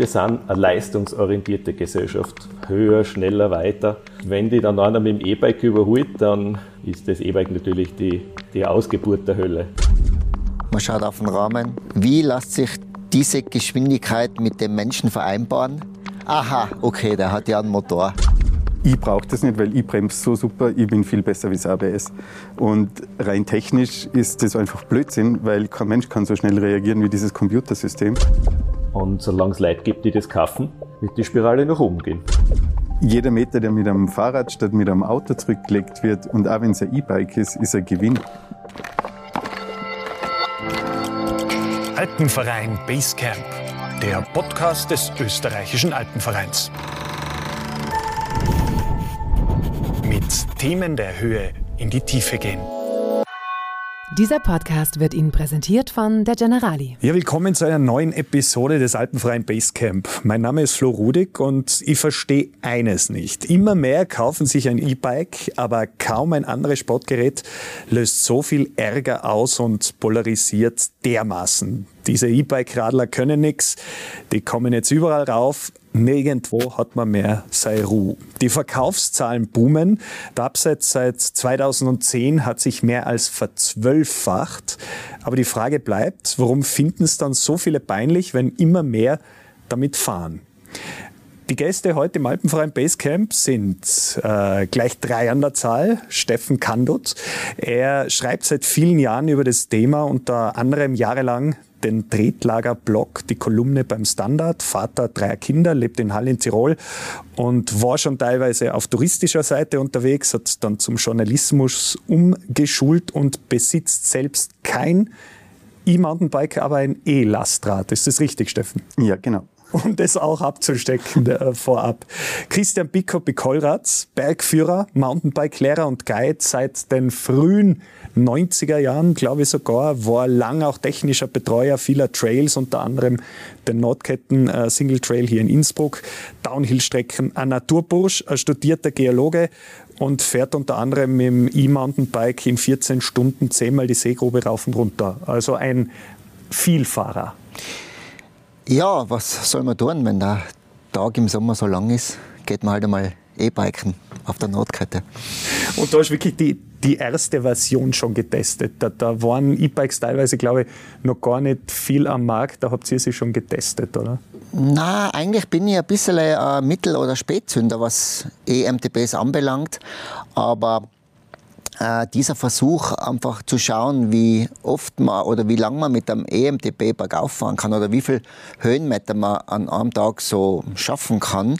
wir sind eine leistungsorientierte Gesellschaft. Höher, schneller, weiter. Wenn die dann einer mit dem E-Bike überholt, dann ist das E-Bike natürlich die, die Ausgeburt der Hölle. Man schaut auf den Rahmen. Wie lässt sich diese Geschwindigkeit mit dem Menschen vereinbaren? Aha, okay, der hat ja einen Motor. Ich brauche das nicht, weil ich bremse so super, ich bin viel besser wie das ABS. Und rein technisch ist das einfach Blödsinn, weil kein Mensch kann so schnell reagieren wie dieses Computersystem. Und solange es Leute gibt, die das kaufen, wird die Spirale nach oben gehen. Jeder Meter, der mit einem Fahrrad statt mit einem Auto zurückgelegt wird, und auch wenn es ein E-Bike ist, ist ein Gewinn. Alpenverein Basecamp, der Podcast des österreichischen Alpenvereins. Mit Themen der Höhe in die Tiefe gehen. Dieser Podcast wird Ihnen präsentiert von der Generali. Ja, willkommen zu einer neuen Episode des Alpenfreien Basecamp. Mein Name ist Flo Rudig und ich verstehe eines nicht. Immer mehr kaufen sich ein E-Bike, aber kaum ein anderes Sportgerät löst so viel Ärger aus und polarisiert dermaßen. Diese E-Bike-Radler können nichts, die kommen jetzt überall rauf, Nirgendwo hat man mehr seine Ruhe. Die Verkaufszahlen boomen. Der Absatz seit 2010 hat sich mehr als verzwölffacht. Aber die Frage bleibt, warum finden es dann so viele peinlich, wenn immer mehr damit fahren? Die Gäste heute im Alpenfreien Basecamp sind äh, gleich drei an der Zahl. Steffen Kandut. Er schreibt seit vielen Jahren über das Thema, unter anderem jahrelang den Tretlager-Blog, die Kolumne beim Standard, Vater dreier Kinder, lebt in Hall in Tirol und war schon teilweise auf touristischer Seite unterwegs, hat dann zum Journalismus umgeschult und besitzt selbst kein E-Mountainbike, aber ein E-Lastrad. Ist das richtig, Steffen? Ja, genau um das auch abzustecken äh, vorab. Christian Bicko Bekollratz, Bergführer, Mountainbike-Lehrer und Guide seit den frühen 90er Jahren, glaube ich sogar, war lang auch technischer Betreuer vieler Trails, unter anderem den Nordketten äh, Single Trail hier in Innsbruck, Downhill-Strecken, ein Naturbursch, ein studierter Geologe und fährt unter anderem dem E-Mountainbike in 14 Stunden zehnmal die Seegrube rauf und runter. Also ein Vielfahrer. Ja, was soll man tun, wenn der Tag im Sommer so lang ist? Geht man halt einmal E-Biken auf der Nordkette. Und da ist wirklich die, die erste Version schon getestet. Da, da waren E-Bikes teilweise, glaube ich, noch gar nicht viel am Markt. Da habt ihr sie schon getestet, oder? Na, eigentlich bin ich ein bisschen ein Mittel- oder Spätzünder, was EMTBs anbelangt. Aber äh, dieser Versuch, einfach zu schauen, wie oft man oder wie lange man mit einem EMTB bergauf fahren kann oder wie viel Höhenmeter man an einem Tag so schaffen kann,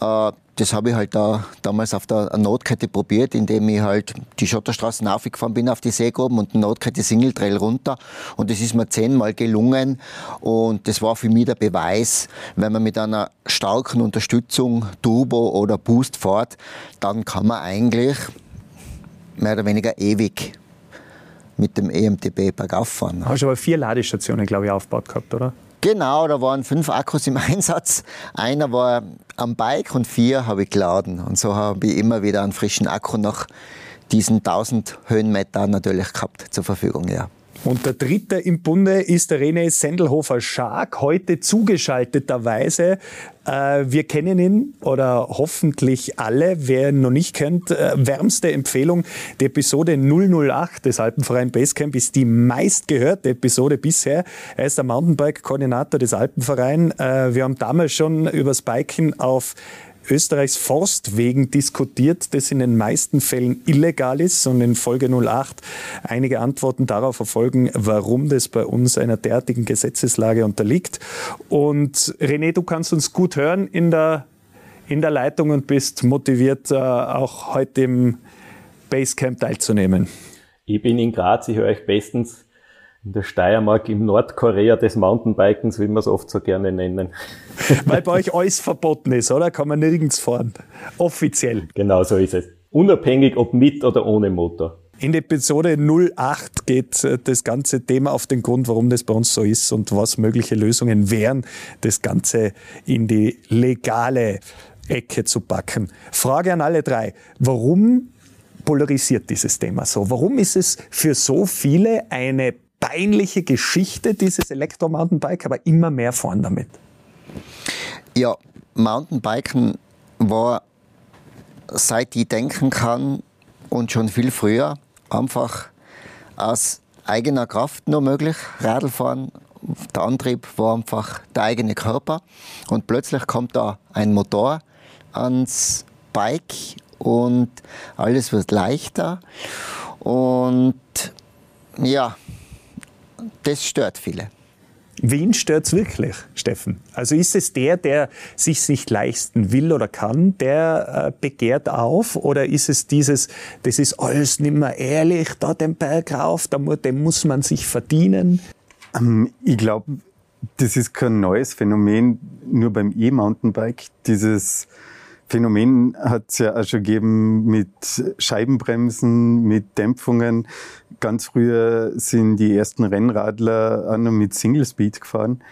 äh, das habe ich halt da damals auf der Notkette probiert, indem ich halt die Schotterstraßen aufgefahren bin auf die Seegruben und die Notkette Single Trail runter. Und das ist mir zehnmal gelungen. Und das war für mich der Beweis, wenn man mit einer starken Unterstützung Turbo oder Boost fährt, dann kann man eigentlich mehr oder weniger ewig mit dem EMTB bergauf fahren. Hast du aber vier Ladestationen, glaube ich, aufgebaut gehabt, oder? Genau, da waren fünf Akkus im Einsatz. Einer war am Bike und vier habe ich geladen. Und so habe ich immer wieder einen frischen Akku nach diesen 1000 Höhenmetern natürlich gehabt zur Verfügung. Ja. Und der dritte im Bunde ist der René Sendelhofer-Schark, heute zugeschalteterweise. Äh, wir kennen ihn oder hoffentlich alle. Wer ihn noch nicht kennt, äh, wärmste Empfehlung. Die Episode 008 des Alpenverein Basecamp ist die meistgehörte Episode bisher. Er ist der Mountainbike-Koordinator des Alpenvereins. Äh, wir haben damals schon übers Biken auf Österreichs Forstwegen diskutiert, das in den meisten Fällen illegal ist und in Folge 08 einige Antworten darauf erfolgen, warum das bei uns einer derartigen Gesetzeslage unterliegt. Und René, du kannst uns gut hören in der, in der Leitung und bist motiviert, äh, auch heute im Basecamp teilzunehmen. Ich bin in Graz, ich höre euch bestens in der Steiermark, im Nordkorea des Mountainbikens, wie wir es oft so gerne nennen. Weil bei euch alles verboten ist, oder? Kann man nirgends fahren. Offiziell. Genau so ist es. Unabhängig ob mit oder ohne Motor. In Episode 08 geht äh, das ganze Thema auf den Grund, warum das bei uns so ist und was mögliche Lösungen wären, das Ganze in die legale Ecke zu packen. Frage an alle drei. Warum polarisiert dieses Thema so? Warum ist es für so viele eine peinliche Geschichte, dieses Elektromountainbike, aber immer mehr fahren damit? Ja, Mountainbiken war, seit ich denken kann und schon viel früher, einfach aus eigener Kraft nur möglich. Radlfahren, der Antrieb war einfach der eigene Körper. Und plötzlich kommt da ein Motor ans Bike und alles wird leichter. Und ja, das stört viele. Wen stört es wirklich, Steffen? Also ist es der, der sich nicht leisten will oder kann, der äh, begehrt auf? Oder ist es dieses, das ist alles nicht mehr ehrlich, da den Berg rauf, da mu den muss man sich verdienen? Ähm, ich glaube, das ist kein neues Phänomen, nur beim E-Mountainbike. Dieses Phänomen hat es ja auch schon gegeben mit Scheibenbremsen, mit Dämpfungen. Ganz früher sind die ersten Rennradler auch noch mit Single Speed gefahren.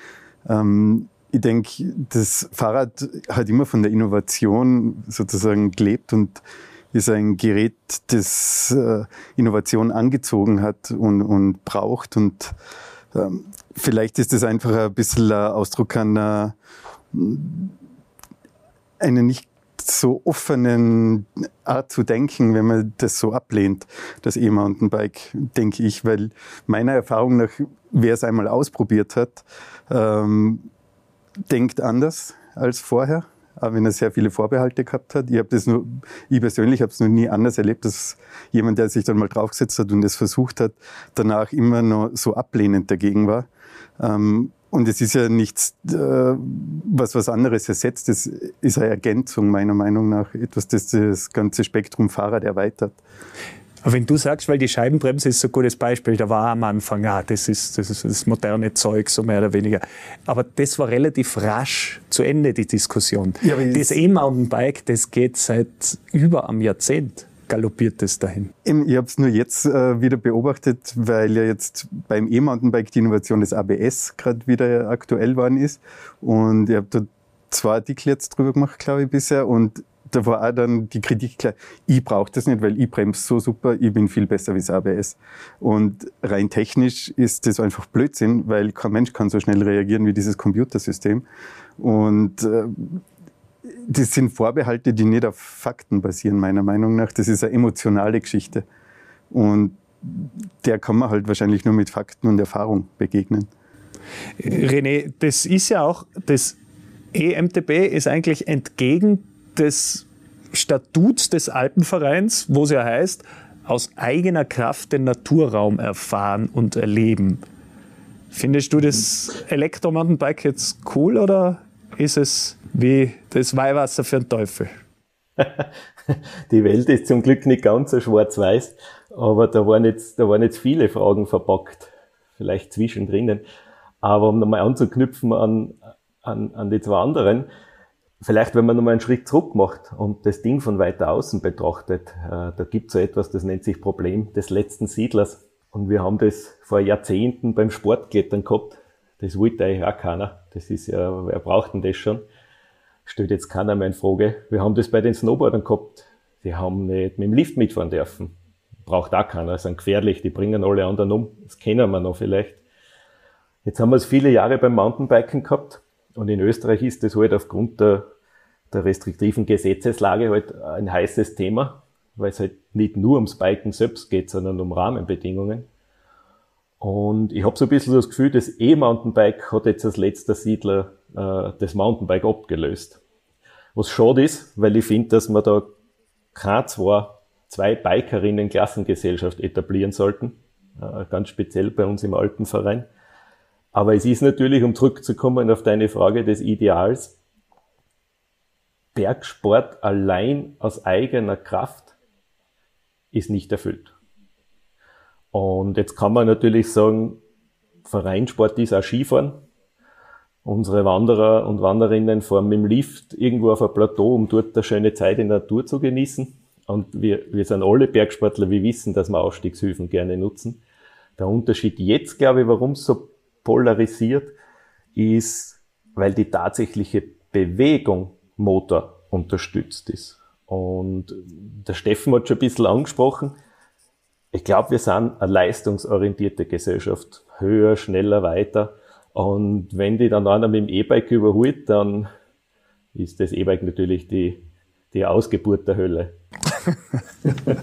Ähm, ich denke, das Fahrrad hat immer von der Innovation sozusagen gelebt und ist ein Gerät, das äh, Innovation angezogen hat und, und braucht. Und ähm, vielleicht ist das einfach ein bisschen ein Ausdruck einer, einer nicht so offenen Art zu denken, wenn man das so ablehnt, das E-Mountainbike, denke ich, weil meiner Erfahrung nach, wer es einmal ausprobiert hat, ähm, denkt anders als vorher, auch wenn er sehr viele Vorbehalte gehabt hat. Ich habe das nur, ich persönlich habe es noch nie anders erlebt, dass jemand, der sich dann mal draufgesetzt hat und es versucht hat, danach immer noch so ablehnend dagegen war. Ähm, und es ist ja nichts, äh, was was anderes ersetzt. Es ist eine Ergänzung meiner Meinung nach, etwas, das das ganze Spektrum Fahrrad erweitert. Aber wenn du sagst, weil die Scheibenbremse ist so ein gutes Beispiel, da war am Anfang, ja, das ist, das ist das moderne Zeug, so mehr oder weniger. Aber das war relativ rasch zu Ende, die Diskussion. Ja, das E-Mountainbike, das geht seit über einem Jahrzehnt galoppiert es dahin? Ich habe es nur jetzt äh, wieder beobachtet, weil ja jetzt beim E-Mountainbike die Innovation des ABS gerade wieder aktuell worden ist. Und ich habe da zwei Artikel jetzt drüber gemacht, glaube ich, bisher. Und da war auch dann die Kritik klar, ich brauche das nicht, weil ich bremse so super, ich bin viel besser wie das ABS. Und rein technisch ist das einfach Blödsinn, weil kein Mensch kann so schnell reagieren wie dieses Computersystem. Und äh, das sind Vorbehalte, die nicht auf Fakten basieren, meiner Meinung nach. Das ist eine emotionale Geschichte. Und der kann man halt wahrscheinlich nur mit Fakten und Erfahrung begegnen. René, das ist ja auch, das EMTB ist eigentlich entgegen des Statuts des Alpenvereins, wo es ja heißt, aus eigener Kraft den Naturraum erfahren und erleben. Findest du das Elektromountainbike jetzt cool oder ist es wie das Weihwasser für den Teufel. Die Welt ist zum Glück nicht ganz so schwarz-weiß, aber da waren, jetzt, da waren jetzt viele Fragen verpackt, vielleicht zwischendrin. Aber um nochmal anzuknüpfen an, an, an die zwei anderen, vielleicht wenn man nochmal einen Schritt zurück macht und das Ding von weiter außen betrachtet, äh, da gibt es so etwas, das nennt sich Problem des letzten Siedlers. Und wir haben das vor Jahrzehnten beim Sportklettern gehabt. Das wollte eigentlich auch keiner. Das ist ja, wer braucht denn das schon? Stellt jetzt keiner mehr in Frage. Wir haben das bei den Snowboardern gehabt. Die haben nicht mit dem Lift mitfahren dürfen. Braucht auch keiner, sind gefährlich, die bringen alle anderen um. Das kennen wir noch vielleicht. Jetzt haben wir es viele Jahre beim Mountainbiken gehabt. Und in Österreich ist das halt aufgrund der, der restriktiven Gesetzeslage halt ein heißes Thema, weil es halt nicht nur ums Biken selbst geht, sondern um Rahmenbedingungen. Und ich habe so ein bisschen das Gefühl, das E-Mountainbike hat jetzt als letzter Siedler äh, das Mountainbike abgelöst. Was schade ist, weil ich finde, dass wir da keine zwei, zwei Bikerinnen Klassengesellschaft etablieren sollten. Äh, ganz speziell bei uns im Alpenverein. Aber es ist natürlich, um zurückzukommen auf deine Frage des Ideals, Bergsport allein aus eigener Kraft ist nicht erfüllt. Und jetzt kann man natürlich sagen, Vereinssport ist auch Skifahren. Unsere Wanderer und Wanderinnen fahren mit dem Lift irgendwo auf ein Plateau, um dort eine schöne Zeit in der Natur zu genießen. Und wir, wir sind alle Bergsportler, wir wissen, dass wir Ausstiegshilfen gerne nutzen. Der Unterschied jetzt, glaube ich, warum es so polarisiert, ist, weil die tatsächliche Bewegung Motor unterstützt ist. Und der Steffen hat schon ein bisschen angesprochen, ich glaube, wir sind eine leistungsorientierte Gesellschaft. Höher, schneller, weiter. Und wenn die dann einer mit dem E-Bike überholt, dann ist das E-Bike natürlich die, die Ausgeburt der Hölle.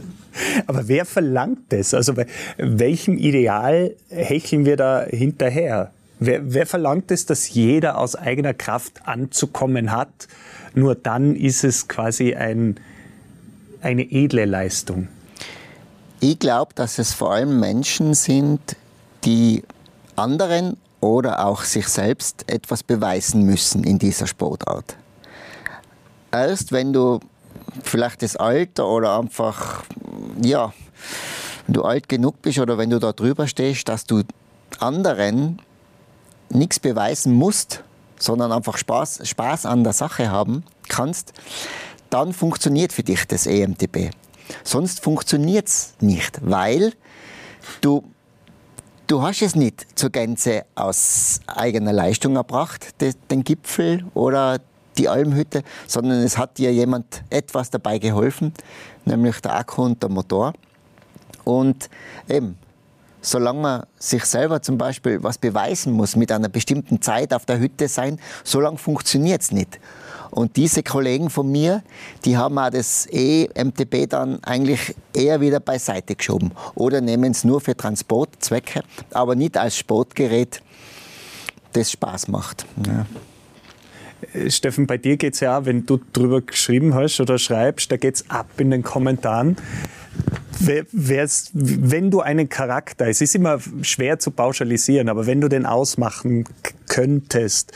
Aber wer verlangt das? Also welchem Ideal hecheln wir da hinterher? Wer, wer verlangt es, dass jeder aus eigener Kraft anzukommen hat? Nur dann ist es quasi ein, eine edle Leistung. Ich glaube, dass es vor allem Menschen sind, die anderen oder auch sich selbst etwas beweisen müssen in dieser Sportart. Erst wenn du vielleicht das Alter oder einfach, ja, wenn du alt genug bist oder wenn du da drüber stehst, dass du anderen nichts beweisen musst, sondern einfach Spaß, Spaß an der Sache haben kannst, dann funktioniert für dich das EMTB. Sonst funktioniert es nicht, weil du, du hast es nicht zur Gänze aus eigener Leistung erbracht, den Gipfel oder die Almhütte, sondern es hat dir jemand etwas dabei geholfen, nämlich der Akku und der Motor. Und eben, solange man sich selber zum Beispiel was beweisen muss, mit einer bestimmten Zeit auf der Hütte sein, solange funktioniert es nicht. Und diese Kollegen von mir, die haben auch das EMTB dann eigentlich eher wieder beiseite geschoben oder nehmen es nur für Transportzwecke, aber nicht als Sportgerät, das Spaß macht. Ja. Äh, Steffen, bei dir geht es ja auch, wenn du drüber geschrieben hast oder schreibst, da geht es ab in den Kommentaren. wenn du einen Charakter, es ist immer schwer zu pauschalisieren, aber wenn du den ausmachen könntest,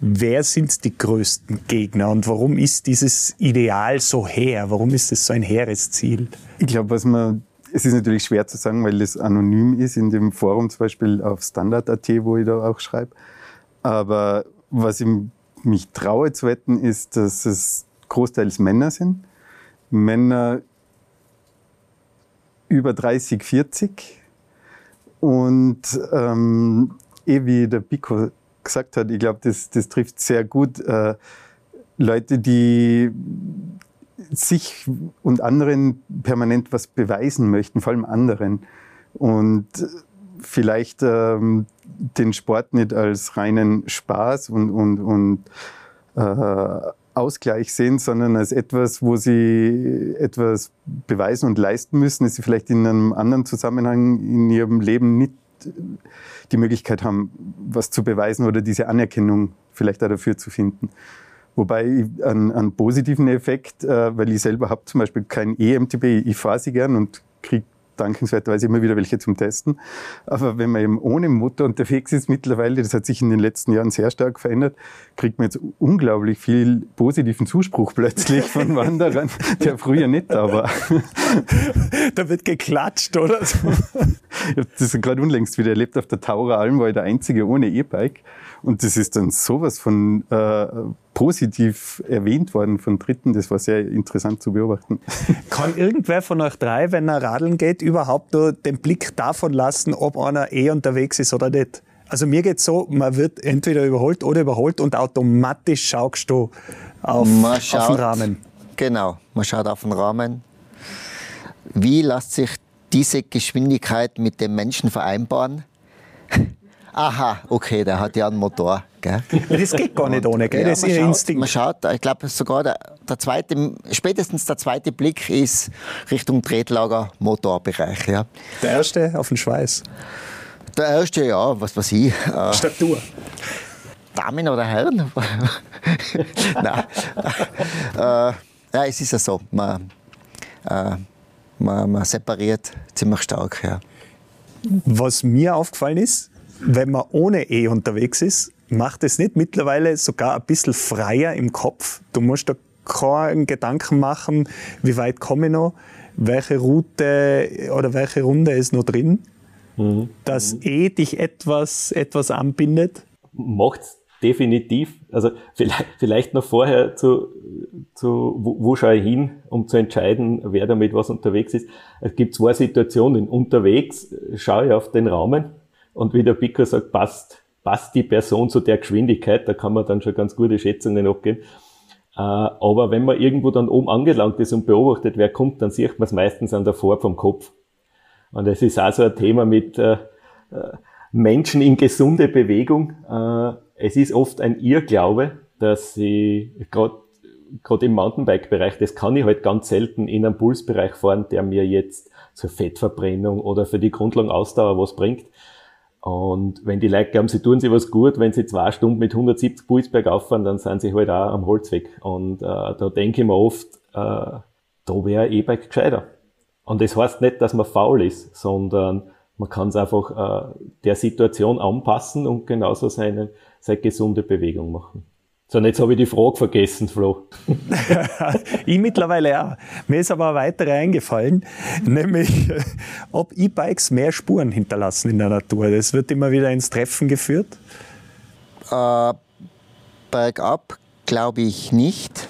wer sind die größten Gegner und warum ist dieses Ideal so her? Warum ist es so ein hehres Ziel? Ich glaube, was man es ist natürlich schwer zu sagen, weil es anonym ist in dem Forum zum Beispiel auf Standard.at, wo ich da auch schreibe. Aber was ich mich traue zu wetten, ist, dass es großteils Männer sind. Männer über 30, 40. Und ähm, eh wie der Pico gesagt hat, ich glaube, das, das trifft sehr gut äh, Leute, die sich und anderen permanent was beweisen möchten, vor allem anderen. Und vielleicht ähm, den Sport nicht als reinen Spaß und, und, und äh, Ausgleich sehen, sondern als etwas, wo sie etwas beweisen und leisten müssen, dass sie vielleicht in einem anderen Zusammenhang in ihrem Leben nicht die Möglichkeit haben, was zu beweisen oder diese Anerkennung vielleicht auch dafür zu finden. Wobei einen, einen positiven Effekt, äh, weil ich selber habe zum Beispiel kein EMTB, ich fahre sie gern und kriege dankenswerterweise immer wieder welche zum Testen. Aber wenn man eben ohne Motor unterwegs ist mittlerweile, das hat sich in den letzten Jahren sehr stark verändert, kriegt man jetzt unglaublich viel positiven Zuspruch plötzlich von Wanderern, der früher nicht da war. Da wird geklatscht, oder? Ich habe das gerade unlängst wieder erlebt. Auf der Taurer Alm war ich der Einzige ohne E-Bike. Und das ist dann sowas von äh, positiv erwähnt worden von Dritten. Das war sehr interessant zu beobachten. Kann irgendwer von euch drei, wenn er radeln geht, überhaupt nur den Blick davon lassen, ob einer eh unterwegs ist oder nicht? Also mir geht's so, man wird entweder überholt oder überholt und automatisch schaust du auf, schaut, auf den Rahmen. Genau, man schaut auf den Rahmen. Wie lässt sich diese Geschwindigkeit mit dem Menschen vereinbaren? Aha, okay, der hat ja einen Motor. Gell? Das geht gar nicht ohne, gell? Ja, das ist ihr Instinkt. Man schaut, ich glaube sogar der, der, zweite, spätestens der zweite Blick ist Richtung Tretlager, Motorbereich. Ja. Der erste auf den Schweiß. Der erste, ja, was weiß ich. Äh, Statur. Damen oder Herren? Nein. äh, ja, es ist ja so. Man, äh, man, man separiert ziemlich stark. Ja. Was mir aufgefallen ist, wenn man ohne E unterwegs ist, macht es nicht mittlerweile sogar ein bisschen freier im Kopf. Du musst da keinen Gedanken machen, wie weit komme ich noch, welche Route oder welche Runde ist noch drin. Mhm. Dass E dich etwas, etwas anbindet. Macht's definitiv. Also vielleicht, vielleicht noch vorher zu, zu wo, wo schaue ich hin, um zu entscheiden, wer damit was unterwegs ist. Es gibt zwei Situationen. Unterwegs schaue ich auf den Rahmen und wie der Pico sagt, passt, passt die Person zu der Geschwindigkeit, da kann man dann schon ganz gute Schätzungen abgeben. Äh, aber wenn man irgendwo dann oben angelangt ist und beobachtet, wer kommt, dann sieht man es meistens an der Farbe vom Kopf. Und es ist auch so ein Thema mit äh, äh, Menschen in gesunde Bewegung. es ist oft ein Irrglaube, dass gerade gerade im Mountainbike-Bereich, das kann ich halt ganz selten in einem Pulsbereich fahren, der mir jetzt zur Fettverbrennung oder für die Grundlagenausdauer was bringt. Und wenn die Leute glauben, sie tun sich was gut, wenn sie zwei Stunden mit 170 Puls bergauf fahren, dann sind sie halt auch am Holzweg. Und äh, da denke ich mir oft, äh, da wäre E-Bike gescheiter. Und das heißt nicht, dass man faul ist, sondern man kann es einfach äh, der Situation anpassen und genauso seine, seine gesunde Bewegung machen. So, und jetzt habe ich die Frage vergessen, Flo. ich mittlerweile auch. Mir ist aber eine weitere eingefallen, nämlich ob E-Bikes mehr Spuren hinterlassen in der Natur. Das wird immer wieder ins Treffen geführt. Äh, bergab glaube ich nicht.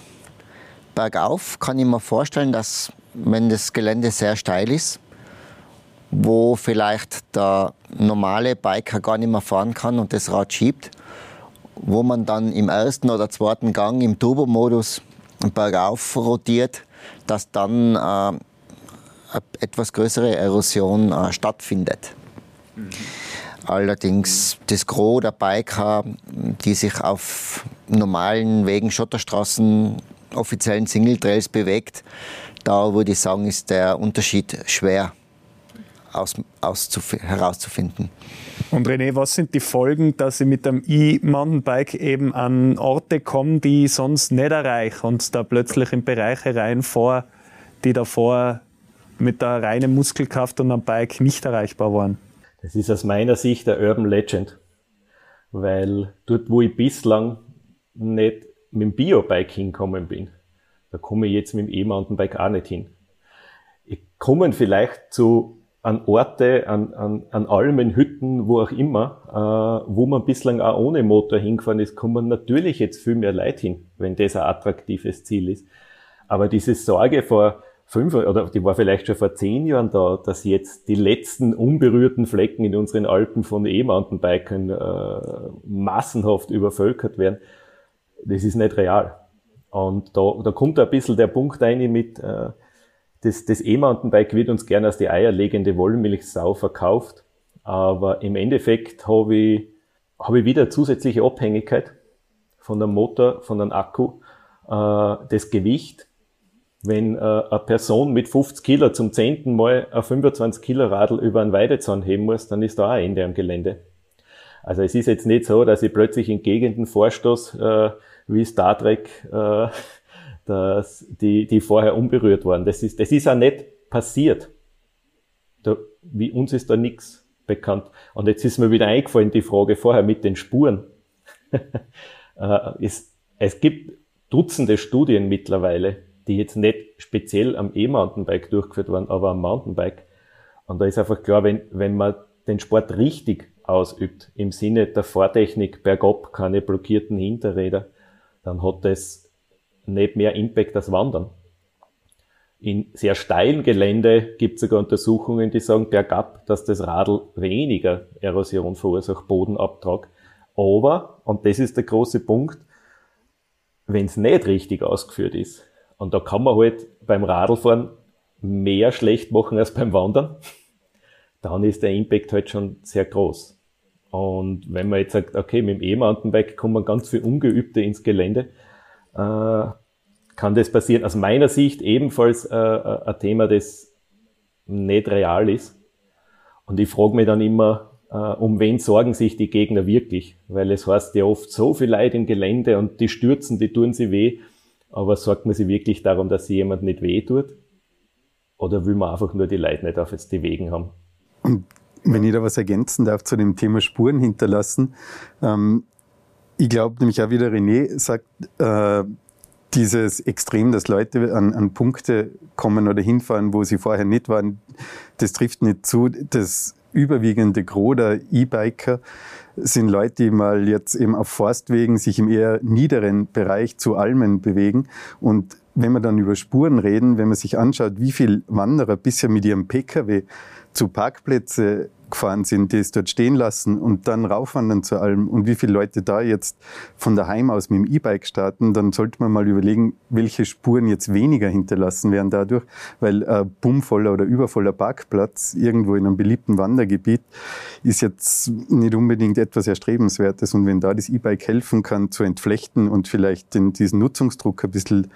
Bergauf kann ich mir vorstellen, dass wenn das Gelände sehr steil ist, wo vielleicht der normale Biker gar nicht mehr fahren kann und das Rad schiebt, wo man dann im ersten oder zweiten Gang im Turbo-Modus bergauf rotiert, dass dann äh, eine etwas größere Erosion äh, stattfindet. Mhm. Allerdings das Gros der Biker, die sich auf normalen Wegen, Schotterstraßen, offiziellen Single-Trails bewegt, da würde ich sagen, ist der Unterschied schwer aus, herauszufinden. Und René, was sind die Folgen, dass ich mit dem E-Mountainbike eben an Orte komme, die ich sonst nicht erreiche und da plötzlich in Bereiche reinfahre, die davor mit der reinen Muskelkraft und am Bike nicht erreichbar waren? Das ist aus meiner Sicht der Urban Legend, weil dort, wo ich bislang nicht mit dem Biobike hinkommen bin, da komme ich jetzt mit dem E-Mountainbike auch nicht hin. Ich komme vielleicht zu an Orte, an, an, an Almen, Hütten, wo auch immer, äh, wo man bislang auch ohne Motor hingefahren ist, kommen natürlich jetzt viel mehr Leute hin, wenn das ein attraktives Ziel ist. Aber diese Sorge vor fünf oder die war vielleicht schon vor zehn Jahren da, dass jetzt die letzten unberührten Flecken in unseren Alpen von E-Mountainbikern äh, massenhaft übervölkert werden, das ist nicht real. Und da, da kommt ein bisschen der Punkt ein mit, äh, das, das E-Mountainbike wird uns gerne als die eierlegende Wollmilchsau verkauft, aber im Endeffekt habe ich, habe ich wieder zusätzliche Abhängigkeit von dem Motor, von dem Akku, äh, das Gewicht. Wenn äh, eine Person mit 50 Kilo zum zehnten Mal ein 25 Kilo Radl über einen Weidezaun heben muss, dann ist da auch ein Ende am Gelände. Also es ist jetzt nicht so, dass ich plötzlich in Gegenden vorstoß, äh, wie Star Trek, äh, dass die, die vorher unberührt waren. Das ist, das ist auch nicht passiert. Da, wie uns ist da nichts bekannt. Und jetzt ist mir wieder eingefallen, die Frage vorher mit den Spuren. Äh, es, es gibt Dutzende Studien mittlerweile, die jetzt nicht speziell am E-Mountainbike durchgeführt waren, aber am Mountainbike. Und da ist einfach klar, wenn, wenn man den Sport richtig ausübt, im Sinne der Fahrtechnik bergab, keine blockierten Hinterräder, dann hat das nicht mehr Impact als Wandern. In sehr steilen Gelände gibt es sogar Untersuchungen, die sagen bergab, dass das Radl weniger Erosion verursacht, Bodenabtrag. Aber, und das ist der große Punkt, wenn es nicht richtig ausgeführt ist, und da kann man halt beim Radlfahren mehr schlecht machen als beim Wandern, dann ist der Impact halt schon sehr groß. Und wenn man jetzt sagt, okay, mit dem E-Mountainbike kommen ganz viele Ungeübte ins Gelände, äh, kann das passieren. Aus meiner Sicht ebenfalls äh, äh, ein Thema, das nicht real ist. Und ich frage mich dann immer, äh, um wen sorgen sich die Gegner wirklich? Weil es heißt ja oft so viel Leid im Gelände und die stürzen, die tun sie weh. Aber sorgt man sich wirklich darum, dass sie jemand nicht weh tut? Oder will man einfach nur die Leute nicht auf jetzt die Wegen haben? Wenn ich da was ergänzen darf zu dem Thema Spuren hinterlassen, ähm, ich glaube nämlich auch, wie der René sagt, äh, dieses Extrem, dass Leute an, an Punkte kommen oder hinfahren, wo sie vorher nicht waren, das trifft nicht zu. Das überwiegende Gros der E-Biker sind Leute, die mal jetzt eben auf Forstwegen sich im eher niederen Bereich zu Almen bewegen. Und wenn wir dann über Spuren reden, wenn man sich anschaut, wie viel Wanderer bisher mit ihrem Pkw zu Parkplätze gefahren sind, die es dort stehen lassen und dann raufwandern zur Alm und wie viele Leute da jetzt von daheim aus mit dem E-Bike starten, dann sollte man mal überlegen, welche Spuren jetzt weniger hinterlassen werden dadurch, weil ein bummvoller oder übervoller Parkplatz irgendwo in einem beliebten Wandergebiet ist jetzt nicht unbedingt etwas Erstrebenswertes und wenn da das E-Bike helfen kann zu entflechten und vielleicht den, diesen Nutzungsdruck ein bisschen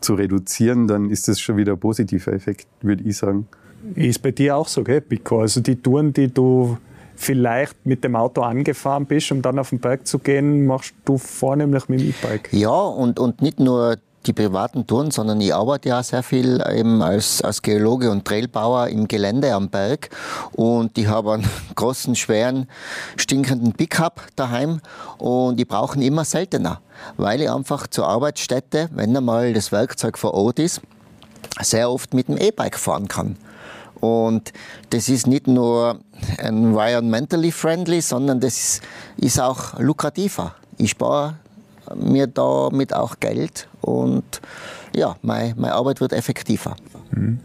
zu reduzieren, dann ist das schon wieder ein positiver Effekt, würde ich sagen. Ist bei dir auch so, gell, Pico? Also die Touren, die du vielleicht mit dem Auto angefahren bist, um dann auf den Berg zu gehen, machst du vornehmlich mit dem E-Bike. Ja, und, und nicht nur die privaten Touren, sondern ich arbeite ja sehr viel eben als, als Geologe und Trailbauer im Gelände am Berg und ich habe einen großen, schweren, stinkenden Pickup daheim und ich brauche ihn immer seltener, weil ich einfach zur Arbeitsstätte, wenn einmal das Werkzeug vor Ort ist, sehr oft mit dem E-Bike fahren kann. Und das ist nicht nur environmentally friendly, sondern das ist, auch lukrativer. Ich spare mir damit auch Geld und ja, meine, meine Arbeit wird effektiver. Mhm.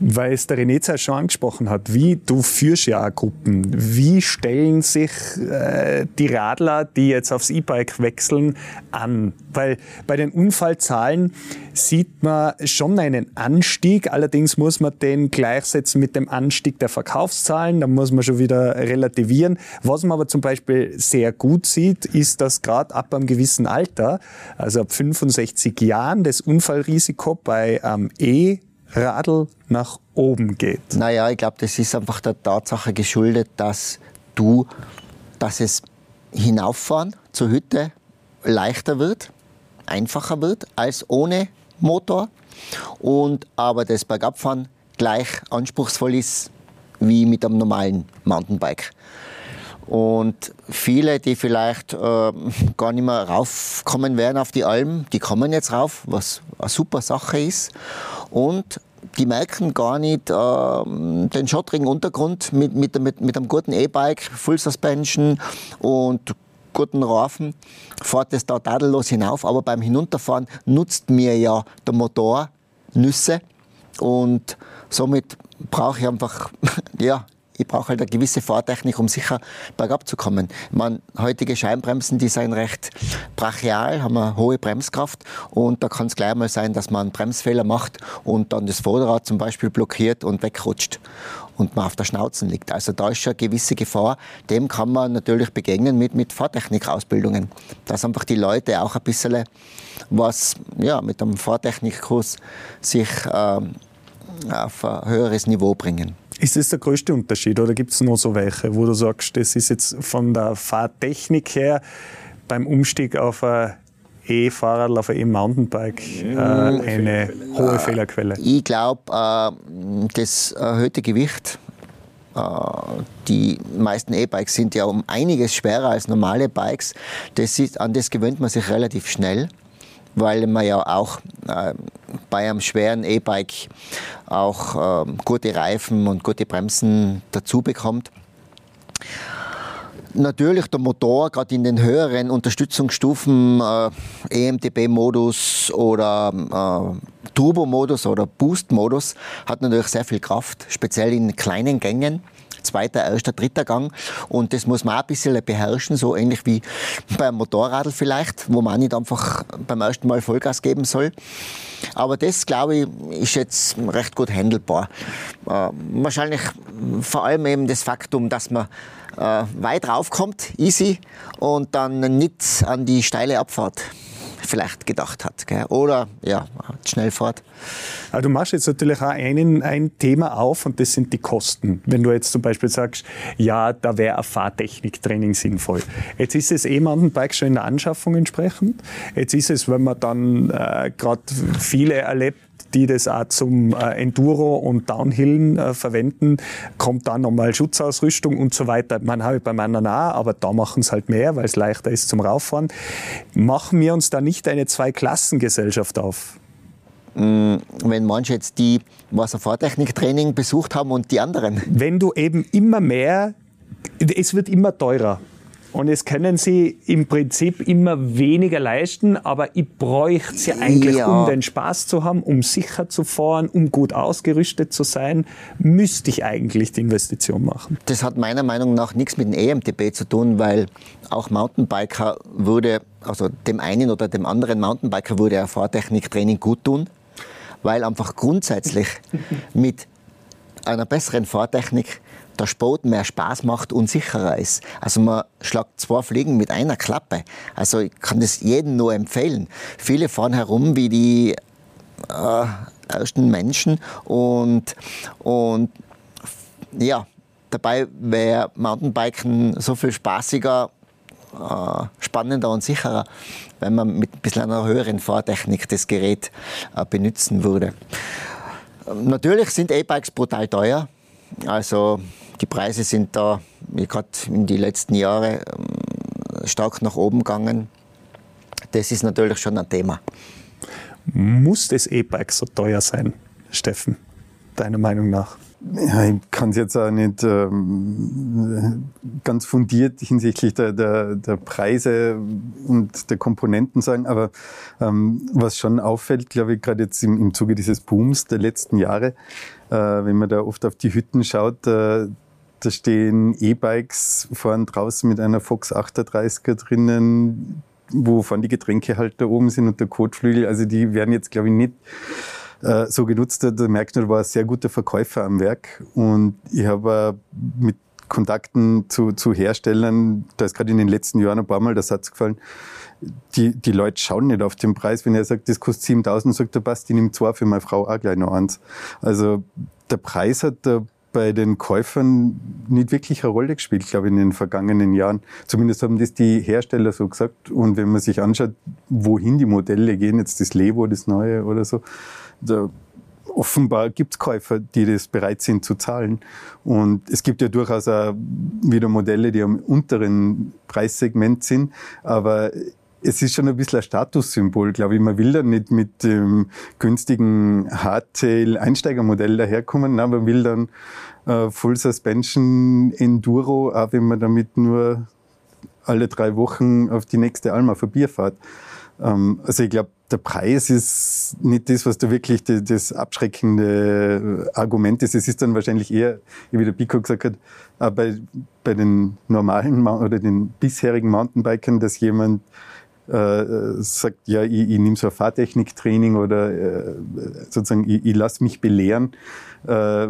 Weil es der René zuerst schon angesprochen hat, wie du führst ja auch Gruppen. Wie stellen sich äh, die Radler, die jetzt aufs E-Bike wechseln, an? Weil bei den Unfallzahlen sieht man schon einen Anstieg, allerdings muss man den gleichsetzen mit dem Anstieg der Verkaufszahlen, da muss man schon wieder relativieren. Was man aber zum Beispiel sehr gut sieht, ist, dass gerade ab einem gewissen Alter, also ab 65 Jahren, das Unfallrisiko bei ähm, E Radl nach oben geht? Naja, ich glaube, das ist einfach der Tatsache geschuldet, dass du, dass es hinauffahren zur Hütte leichter wird, einfacher wird als ohne Motor und aber das Bergabfahren gleich anspruchsvoll ist wie mit einem normalen Mountainbike. Und viele, die vielleicht äh, gar nicht mehr raufkommen werden auf die Alm, die kommen jetzt rauf, was eine super Sache ist. Und die merken gar nicht äh, den schottrigen Untergrund mit, mit, mit, mit einem guten E-Bike, Full Suspension und guten Rafen, fährt es da tadellos hinauf. Aber beim Hinunterfahren nutzt mir ja der Motor Nüsse und somit brauche ich einfach ja, ich brauche halt eine gewisse Fahrtechnik, um sicher bergab zu kommen. Man, heutige Scheinbremsen, die sind recht brachial, haben eine hohe Bremskraft und da kann es gleich mal sein, dass man einen Bremsfehler macht und dann das Vorderrad zum Beispiel blockiert und wegrutscht und man auf der Schnauze liegt. Also da ist schon eine gewisse Gefahr. Dem kann man natürlich begegnen mit, mit Fahrtechnikausbildungen. Dass einfach die Leute auch ein bisschen was ja, mit einem Fahrtechnikkurs sich ähm, auf ein höheres Niveau bringen. Ist das der größte Unterschied oder gibt es noch so welche, wo du sagst, das ist jetzt von der Fahrtechnik her beim Umstieg auf ein E-Fahrrad, auf ein E-Mountainbike äh, eine hohe Fehlerquelle? Ich glaube, äh, das erhöhte Gewicht äh, die meisten E-Bikes sind ja um einiges schwerer als normale Bikes. Das ist, an das gewöhnt man sich relativ schnell weil man ja auch äh, bei einem schweren E-Bike auch äh, gute Reifen und gute Bremsen dazu bekommt. Natürlich der Motor, gerade in den höheren Unterstützungsstufen, äh, EMTB-Modus oder äh, Turbo-Modus oder Boost-Modus, hat natürlich sehr viel Kraft, speziell in kleinen Gängen zweiter, erster, dritter Gang. Und das muss man auch ein bisschen beherrschen, so ähnlich wie beim Motorradl vielleicht, wo man nicht einfach beim ersten Mal Vollgas geben soll. Aber das, glaube ich, ist jetzt recht gut handelbar. Äh, wahrscheinlich vor allem eben das Faktum, dass man äh, weit raufkommt, easy, und dann nicht an die steile Abfahrt vielleicht gedacht hat. Gell? Oder ja, schnell fort. Aber du machst jetzt natürlich auch einen, ein Thema auf und das sind die Kosten. Wenn du jetzt zum Beispiel sagst, ja, da wäre ein Fahrtechniktraining sinnvoll. Jetzt ist es E-Mountainbike schon in der Anschaffung entsprechend. Jetzt ist es, wenn man dann äh, gerade viele erlebt, die das auch zum äh, Enduro und Downhillen äh, verwenden, kommt dann nochmal Schutzausrüstung und so weiter. Man habe ich beim anderen auch, aber da machen es halt mehr, weil es leichter ist zum Rauffahren. Machen wir uns da nicht eine Zweiklassengesellschaft auf? Mm, wenn manche jetzt die Wasserfahrtechniktraining besucht haben und die anderen. Wenn du eben immer mehr, es wird immer teurer Und jetzt können sie im Prinzip immer weniger leisten, aber ich bräuchte sie eigentlich, Ja. um den Spaß zu haben, um sicher zu fahren, um gut ausgerüstet zu sein, müsste ich eigentlich die Investition machen. Das hat meiner Meinung nach nichts mit dem EMTB zu tun, weil auch Mountainbiker würde, also dem einen oder dem anderen Mountainbiker würde ein Fahrtechniktraining gut tun, weil einfach grundsätzlich mit einer besseren Fahrtechnik der Sport mehr Spaß macht und sicherer ist. Also man schlagt zwei Fliegen mit einer Klappe. Also ich kann das jedem nur empfehlen. Viele fahren herum wie die äh, ersten Menschen und, und ja, dabei wäre Mountainbiken so viel spaßiger, äh, spannender und sicherer, wenn man mit ein bisschen einer höheren Fahrtechnik das Gerät äh, benutzen würde. Natürlich sind E-Bikes brutal teuer. Also die Preise sind da, gerade in die letzten Jahre, ähm, stark nach oben gegangen. Das ist natürlich schon ein Thema. Muss das E-Bike so teuer sein, Steffen, deiner Meinung nach? Ja, ich kann es jetzt auch nicht ähm, ganz fundiert hinsichtlich der, der, der Preise und der Komponenten sagen, aber ähm, was schon auffällt, glaube ich, gerade jetzt im, im Zuge dieses Booms der letzten Jahre, äh, wenn man da oft auf die Hütten schaut, äh, da stehen E-Bikes vorn draußen mit einer Fox 38er drinnen, wo vorne die Getränkehalter oben sind und der Kotflügel. Also die werden jetzt, glaube ich, nicht äh, so genutzt. Da merkt man, da war ein sehr guter Verkäufer am Werk. Und ich habe mit Kontakten zu, zu Herstellern, da ist gerade in den letzten Jahren ein paar Mal der Satz gefallen, die, die Leute schauen nicht auf den Preis. Wenn er sagt, das kostet 7000, sagt er, passt, ich nehme zwei für meine Frau auch gleich noch eins. Also der Preis hat da bei den Käufern nicht wirklich eine Rolle gespielt, glaube ich, in den vergangenen Jahren. Zumindest haben das die Hersteller so gesagt. Und wenn man sich anschaut, wohin die Modelle gehen, jetzt das Levo, das neue oder so, da offenbar gibt es Käufer, die das bereit sind zu zahlen. Und es gibt ja durchaus auch wieder Modelle, die am unteren Preissegment sind, aber es ist schon ein bisschen ein Statussymbol, glaube ich. Man will da nicht mit dem günstigen Hardtail-Einsteigermodell daherkommen. Nein, man will dann äh, Full Suspension Enduro, auch wenn man damit nur alle drei Wochen auf die nächste Alma für Bier fährt. Ähm, also ich glaube, der Preis ist nicht das, was da wirklich das, das abschreckende Argument ist. Es ist dann wahrscheinlich eher, wie der Pico gesagt hat, bei, bei den normalen oder den bisherigen Mountainbikern, dass jemand äh, sagt, ja, ich, ich nehme so ein Fahrtechniktraining oder äh, sozusagen, ich, ich lasse mich belehren. Äh,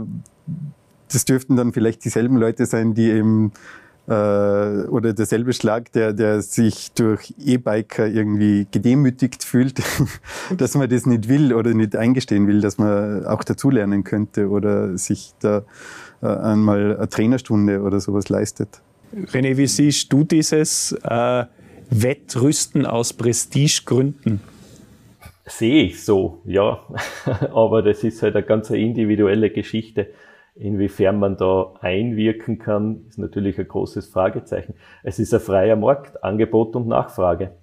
das dürften dann vielleicht dieselben Leute sein, die eben äh, oder derselbe Schlag, der, der sich durch E-Biker irgendwie gedemütigt fühlt, dass man das nicht will oder nicht eingestehen will, dass man auch dazulernen könnte oder sich da äh, einmal eine Trainerstunde oder sowas leistet. René, wie siehst du dieses äh, Wettrüsten aus Prestigegründen? Sehe ich so, ja. Aber das ist halt eine ganz individuelle Geschichte. Inwiefern man da einwirken kann, ist natürlich ein großes Fragezeichen. Es ist ein freier Markt, Angebot und Nachfrage.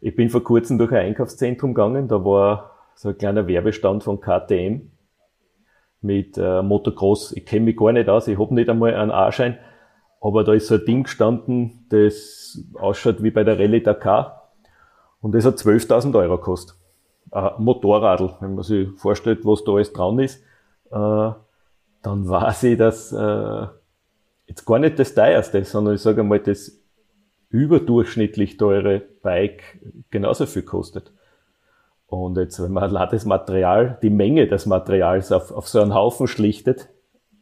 Ich bin vor kurzem durch ein Einkaufszentrum gegangen, da war so ein kleiner Werbestand von KTM mit äh, Motocross. Ich kenne mich gar nicht aus, ich hab nicht einmal einen A-Schein, aber da ist so ein Ding gestanden, das ausschaut wie bei der Rallye Dakar und das hat 12.000 Euro gekostet. Ein Motorradl, wenn man sich vorstellt, was da alles dran ist, äh, dann weiß ich, dass äh, jetzt gar nicht das teuerste, sondern ich sage einmal, das überdurchschnittlich teure Bike genauso viel kostet. Und jetzt, wenn man das Material, die Menge des Materials auf, auf so einen Haufen schlichtet,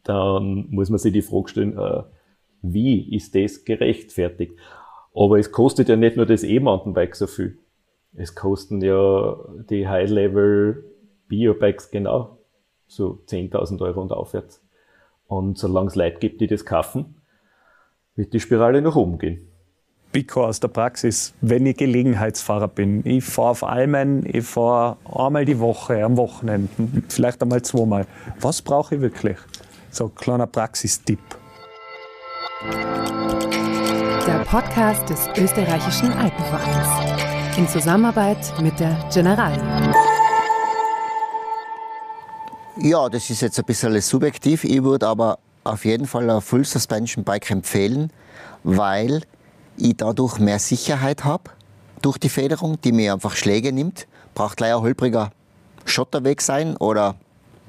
dann muss man sich die Frage stellen, äh, wie ist das gerechtfertigt? Aber es kostet ja nicht nur das E-Mountainbike so viel. Es kosten ja die High-Level Biobikes genau so 10.000 Euro und aufwärts. Und solange es Leute gibt, die das kaufen, wird die Spirale nach oben gehen. Pico aus der Praxis, wenn ich Gelegenheitsfahrer bin. Ich fahre auf Almen, ich fahre einmal die Woche, am Wochenende, vielleicht einmal zweimal. Was brauche ich wirklich? So ein kleiner Praxistipp. Der Podcast des österreichischen Alpenvereins. In Zusammenarbeit mit der General. Ja, das ist jetzt ein bisschen subjektiv. Ich würde aber auf jeden Fall ein Full Suspension Bike empfehlen, weil ich dadurch mehr Sicherheit habe durch die Federung, die mir einfach Schläge nimmt. Braucht ein holpriger Schotterweg sein oder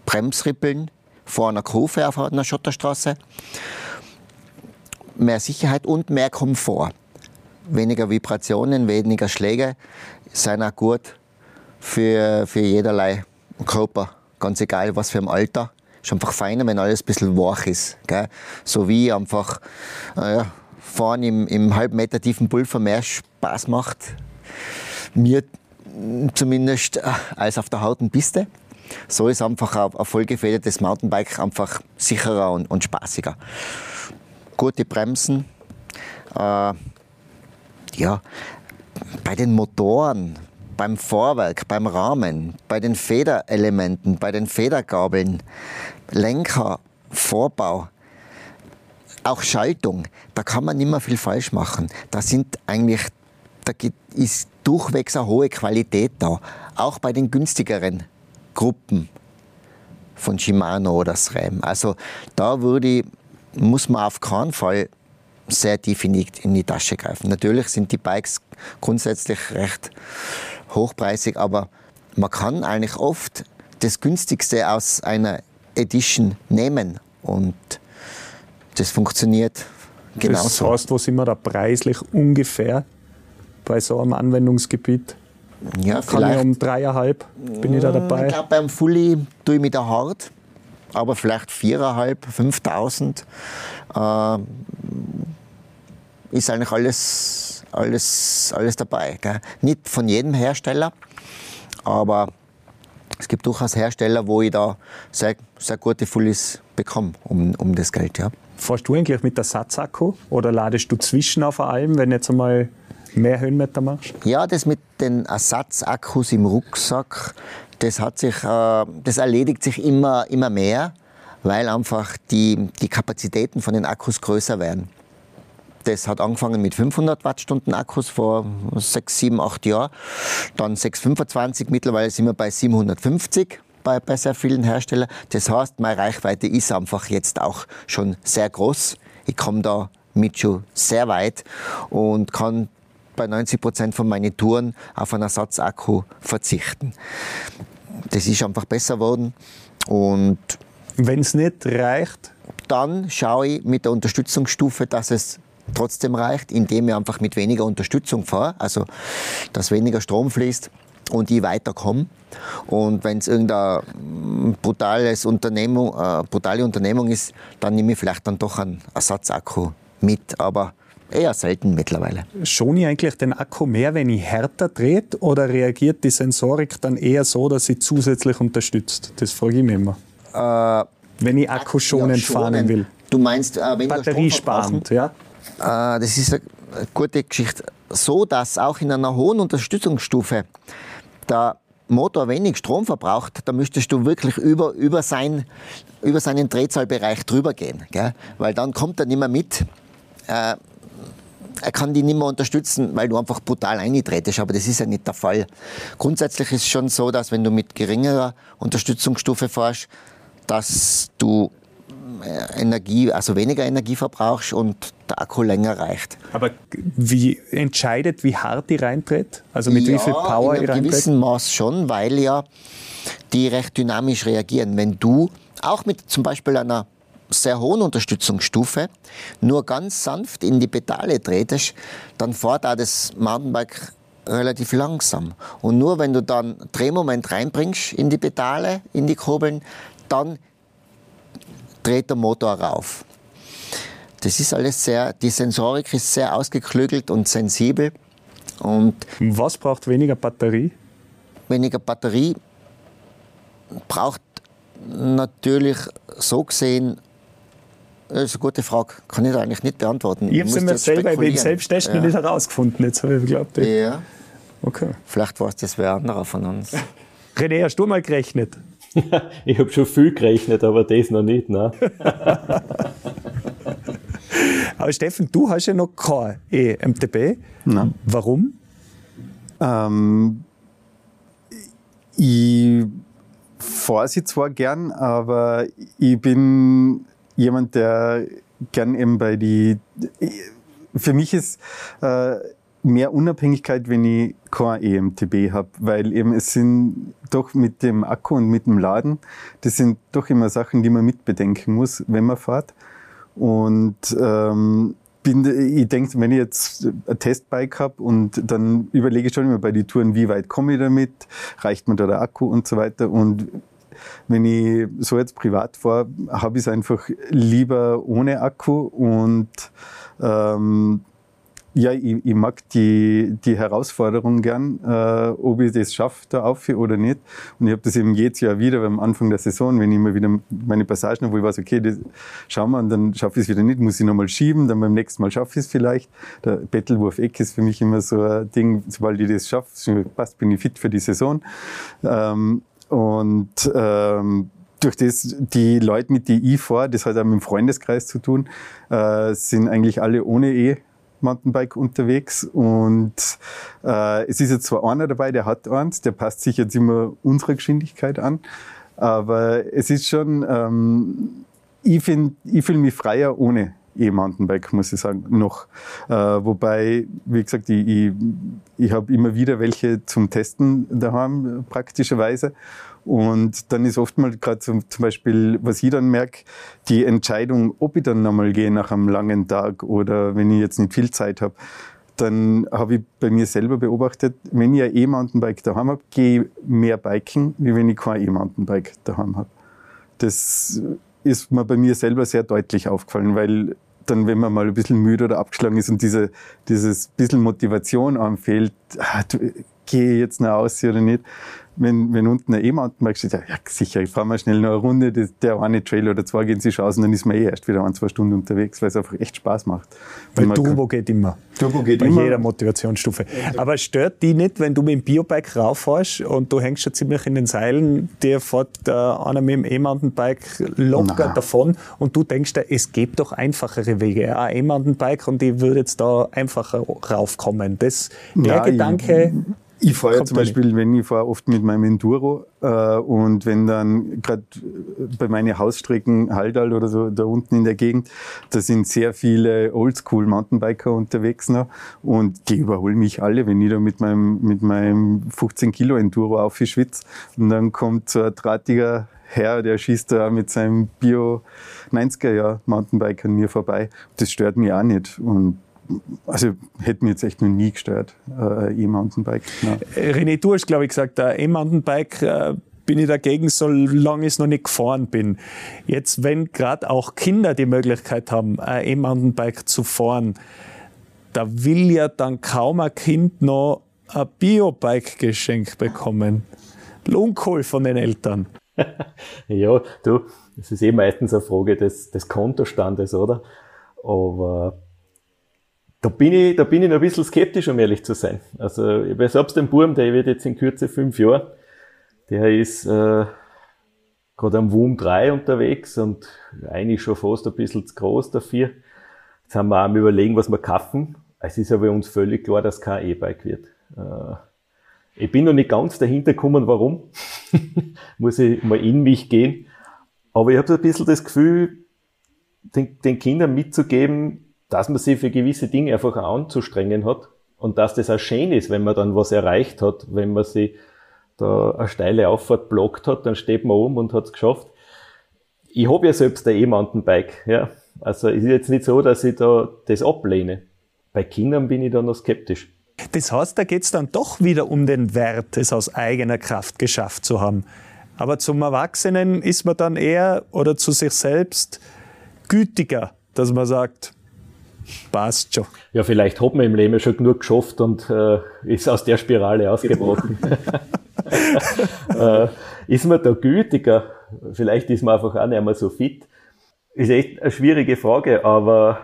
Bremsrippeln vor einer Kurve auf einer Schotterstraße. Mehr Sicherheit und mehr Komfort. Weniger Vibrationen, weniger Schläge sind auch gut für, für jederlei Körper. Ganz egal, was für ein Alter. Ist einfach feiner, wenn alles ein bisschen wach ist. Gell? So wie einfach äh, fahren im, im halben Meter tiefen Pulver mehr Spaß macht. Mir zumindest äh, als auf der harten Piste. So ist einfach ein, ein vollgefedertes Mountainbike einfach sicherer und, und spaßiger. Gute Bremsen. Äh, ja, bei den Motoren, beim Vorwerk, beim Rahmen, bei den Federelementen, bei den Federgabeln, Lenker, Vorbau, auch Schaltung, da kann man nicht mehr viel falsch machen. Da sind eigentlich, da ist durchwegs eine hohe Qualität da. Auch bei den günstigeren Gruppen von Shimano oder SRAM. Also da würde ich, muss man auf keinen Fall sehr tief in die, in die Tasche greifen. Natürlich sind die Bikes grundsätzlich recht hochpreisig, aber man kann eigentlich oft das günstigste aus einer Edition nehmen und das funktioniert genauso. Das heißt, wo sind wir da preislich ungefähr bei so einem Anwendungsgebiet? Ja, Kann vielleicht. ich um dreieinhalb, bin ich da Ich dabei? glaube, beim Fully tue ich mich da hart, aber vielleicht 4.500, 5.000 äh, ist eigentlich alles, alles, alles dabei. Gell? Nicht von jedem Hersteller, aber es gibt durchaus Hersteller, wo ich da sehr, sehr gute Fullies bekomme um, um das Geld. Ja. Fährst du eigentlich mit der Satzakku oder ladest du zwischen auf allem, wenn du jetzt einmal mehr Höhenmeter machst? Ja, das mit den Ersatzakkus im Rucksack, das, hat sich, äh, das erledigt sich immer, immer mehr, weil einfach die, die Kapazitäten von den Akkus größer werden. Das hat angefangen mit 500 Wattstunden Akkus vor 6, 7, 8 Jahren. Dann 625, mittlerweile sind wir bei 750 bei, bei sehr vielen Herstellern. Das heißt, meine Reichweite ist einfach jetzt auch schon sehr groß. Ich komme da mit schon sehr weit und kann bei 90 Prozent von meinen Touren auf einen Ersatzakku verzichten. Das ist einfach besser geworden und Wenn es nicht reicht, dann schaue ich mit der Unterstützungsstufe, dass es trotzdem reicht, indem ich einfach mit weniger Unterstützung fahre, also dass weniger Strom fließt und ich weiterkomme. Und wenn es irgendeine mm, brutales Unternehmung, äh, brutale Unternehmung ist, dann nehme ich vielleicht dann doch einen Ersatzakku mit, aber eher selten mittlerweile. schon ich eigentlich den Akku mehr, wenn ich härter dreht oder reagiert die Sensorik dann eher so, dass sie zusätzlich unterstützt? Das frage ich mich immer. wenn ich Akku schonend Ja, fahren will. Du meinst äh, weniger Batteriesparend, ja? Äh, das ist eine gute Geschichte. So, dass auch in einer hohen Unterstützungsstufe der Motor wenig Strom verbraucht, da müsstest du wirklich über, über, sein, über seinen Drehzahlbereich drüber gehen. Gell? Weil dann kommt er nicht mehr mit. Äh, er kann die nicht mehr unterstützen, weil du einfach brutal eingedreht Aber das ist ja nicht der Fall. Grundsätzlich ist es schon so, dass wenn du mit geringerer Unterstützungsstufe fährst, dass du äh, Energie, also weniger Energie verbrauchst und der Akku länger reicht. Aber wie entscheidet, wie hart die reintritt? Also mit wie viel Power in einem reintritt? gewissen Maß schon, weil ja die recht dynamisch reagieren. Wenn du auch mit zum Beispiel einer sehr hohen Unterstützungsstufe nur ganz sanft in die Pedale tretest, dann fährt auch das Mountainbike relativ langsam. Und nur wenn du dann Drehmoment reinbringst in die Pedale, in die Kurbeln, dann dreht der Motor rauf. Das ist alles sehr, die Sensorik ist sehr ausgeklügelt und sensibel. Und Was braucht weniger Batterie? weniger Batterie braucht natürlich so gesehen, das ist eine gute Frage, kann ich da eigentlich nicht beantworten. Ich habe es mir selber, ich bin spekulieren. selbst testen ja. nicht herausgefunden. Jetzt habe ich geglaubt. Ja, Okay. vielleicht war es das wer anderer von uns. René, hast du mal gerechnet? Ich habe schon viel gerechnet, aber das noch nicht. Ne? Aber Steffen, du hast ja noch kein EMTB. Nein. Warum? Ähm, ich fahre sie zwar gern, aber ich bin jemand, der gern eben bei die für mich ist äh, mehr Unabhängigkeit, wenn ich kein EMTB habe, weil eben es sind doch mit dem Akku und mit dem Laden, das sind doch immer Sachen, die man mitbedenken muss, wenn man fährt. Und ähm, bin, ich denke, wenn ich jetzt ein Testbike habe und dann überlege ich schon immer bei den Touren, wie weit komme ich damit, reicht mir da der Akku und so weiter. Und wenn ich so jetzt privat fahre, habe ich es einfach lieber ohne Akku und ähm, ja, ich, ich mag die, die Herausforderung gern, äh, ob ich das schaffe, da auf oder nicht. Und ich habe das eben jedes Jahr wieder beim Anfang der Saison, wenn ich immer wieder meine Passagen habe, wo ich weiß, okay, das schauen wir und dann schaffe ich es wieder nicht, muss ich nochmal schieben, dann beim nächsten Mal schaffe ich es vielleicht. Der Bettelwurf-Eck ist für mich immer so ein Ding, sobald ich das schaffe, passt, bin ich fit für die Saison. Ähm, und ähm, durch das, die Leute, mit ich fahre, das hat auch mit dem Freundeskreis zu tun, äh, sind eigentlich alle ohne E Mountainbike unterwegs. Und äh, es ist jetzt zwar einer dabei, der hat eins, der passt sich jetzt immer unserer Geschwindigkeit an, aber es ist schon, ähm, ich finde, ich fühle mich freier ohne E-Mountainbike, muss ich sagen, noch. Äh, wobei, wie gesagt, ich, ich, ich habe immer wieder welche zum Testen daheim, praktischerweise. Und dann ist oftmals gerade zum, zum Beispiel, was ich dann merke, die Entscheidung, ob ich dann nochmal gehe nach einem langen Tag oder wenn ich jetzt nicht viel Zeit habe, dann habe ich bei mir selber beobachtet, wenn ich ein E-Mountainbike daheim habe, gehe ich mehr biken, wie wenn ich kein E-Mountainbike daheim habe. Das ist mir bei mir selber sehr deutlich aufgefallen, weil dann, wenn man mal ein bisschen müde oder abgeschlagen ist und diese, dieses bisschen Motivation anfehlt, ah, gehe jetzt noch aus oder nicht, wenn, wenn unten ein E-Mountainbike steht, ja, ja sicher, ich fahre mal schnell noch eine Runde, das, der eine Trail oder zwei gehen sich aus und dann ist man eh erst wieder ein, zwei Stunden unterwegs, weil es einfach echt Spaß macht. Weil Turbo geht immer. Turbo geht Bei immer. jeder Motivationsstufe. Aber stört die nicht, wenn du mit dem Biobike rauffährst und du hängst schon ziemlich in den Seilen, dir fährt äh, einer mit dem E-Mountainbike locker Nein. davon und du denkst dir, es gibt doch einfachere Wege. Ein E-Mountainbike und ich würde jetzt da einfacher raufkommen. Das, der Ja, Gedanke... Ich fahre ja zum Beispiel, wenn ich fahre oft mit meinem Enduro äh, und wenn dann gerade bei meinen Hausstrecken Haldal oder so da unten in der Gegend, da sind sehr viele Oldschool Mountainbiker unterwegs noch und die überholen mich alle, wenn ich da mit meinem mit meinem 15 Kilo Enduro aufschwitze und dann kommt so ein drahtiger Herr, der schießt da mit seinem Bio 90er Jahr Mountainbike an mir vorbei. Das stört mich auch nicht. Und also hätte mich jetzt echt noch nie gestört, äh, E-Mountainbike. Nein. René, du hast, glaube ich, gesagt, E-Mountainbike äh, bin ich dagegen, solange ich es noch nicht gefahren bin. Jetzt, wenn gerade auch Kinder die Möglichkeit haben, ein E-Mountainbike zu fahren, da will ja dann kaum ein Kind noch ein Biobike geschenkt bekommen. Uncool von den Eltern. Ja, du, das ist eh meistens eine Frage des, des Kontostandes, oder? Aber da bin ich, da bin ich noch ein bisschen skeptisch, um ehrlich zu sein. Also, ich habe selbst den Burm, der wird jetzt in Kürze fünf Jahre, der ist äh, gerade am WUM 3 unterwegs und eigentlich schon fast ein bisschen zu groß dafür. Jetzt haben wir auch am überlegen, was wir kaufen. Es ist aber uns völlig klar, dass kein E-Bike wird. Äh, ich bin noch nicht ganz dahinter gekommen, warum. Muss ich mal in mich gehen. Aber ich habe so ein bisschen das Gefühl, den, den Kindern mitzugeben, dass man sich für gewisse Dinge einfach anzustrengen hat und dass das auch schön ist, wenn man dann was erreicht hat, wenn man sich da eine steile Auffahrt blockt hat, dann steht man oben und hat es geschafft. Ich habe ja selbst ein E-Mountainbike, ja. Also es ist jetzt nicht so, dass ich da das ablehne. Bei Kindern bin ich da noch skeptisch. Das heißt, da geht es dann doch wieder um den Wert, es aus eigener Kraft geschafft zu haben. Aber zum Erwachsenen ist man dann eher oder zu sich selbst gütiger, dass man sagt, passt schon. Ja, vielleicht hat man im Leben schon genug geschafft und äh, ist aus der Spirale ausgebrochen. äh, ist man da gütiger? Vielleicht ist man einfach auch nicht mehr so fit. Ist echt eine schwierige Frage, aber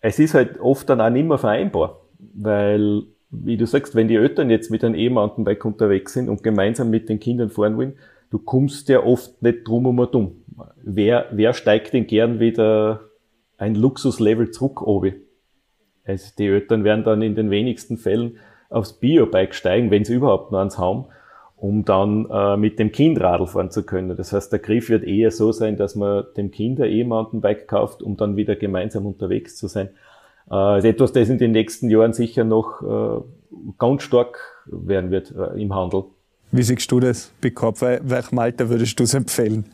es ist halt oft dann auch nicht mehr vereinbar. Weil, wie du sagst, wenn die Eltern jetzt mit einem E-Mountainbike unterwegs sind und gemeinsam mit den Kindern fahren wollen, du kommst ja oft nicht drum um und um. Wer, wer steigt denn gern wieder ein Luxuslevel zurück obi? Also die Eltern werden dann in den wenigsten Fällen aufs Biobike steigen, wenn sie überhaupt noch eins haben, um dann äh, mit dem Kind Radl fahren zu können. Das heißt, der Griff wird eher so sein, dass man dem Kind ein E-Mountainbike kauft, um dann wieder gemeinsam unterwegs zu sein. Äh, ist etwas, das in den nächsten Jahren sicher noch äh, ganz stark werden wird äh, im Handel. Wie siehst du das, Bickhop? Welchem Alter würdest du es empfehlen?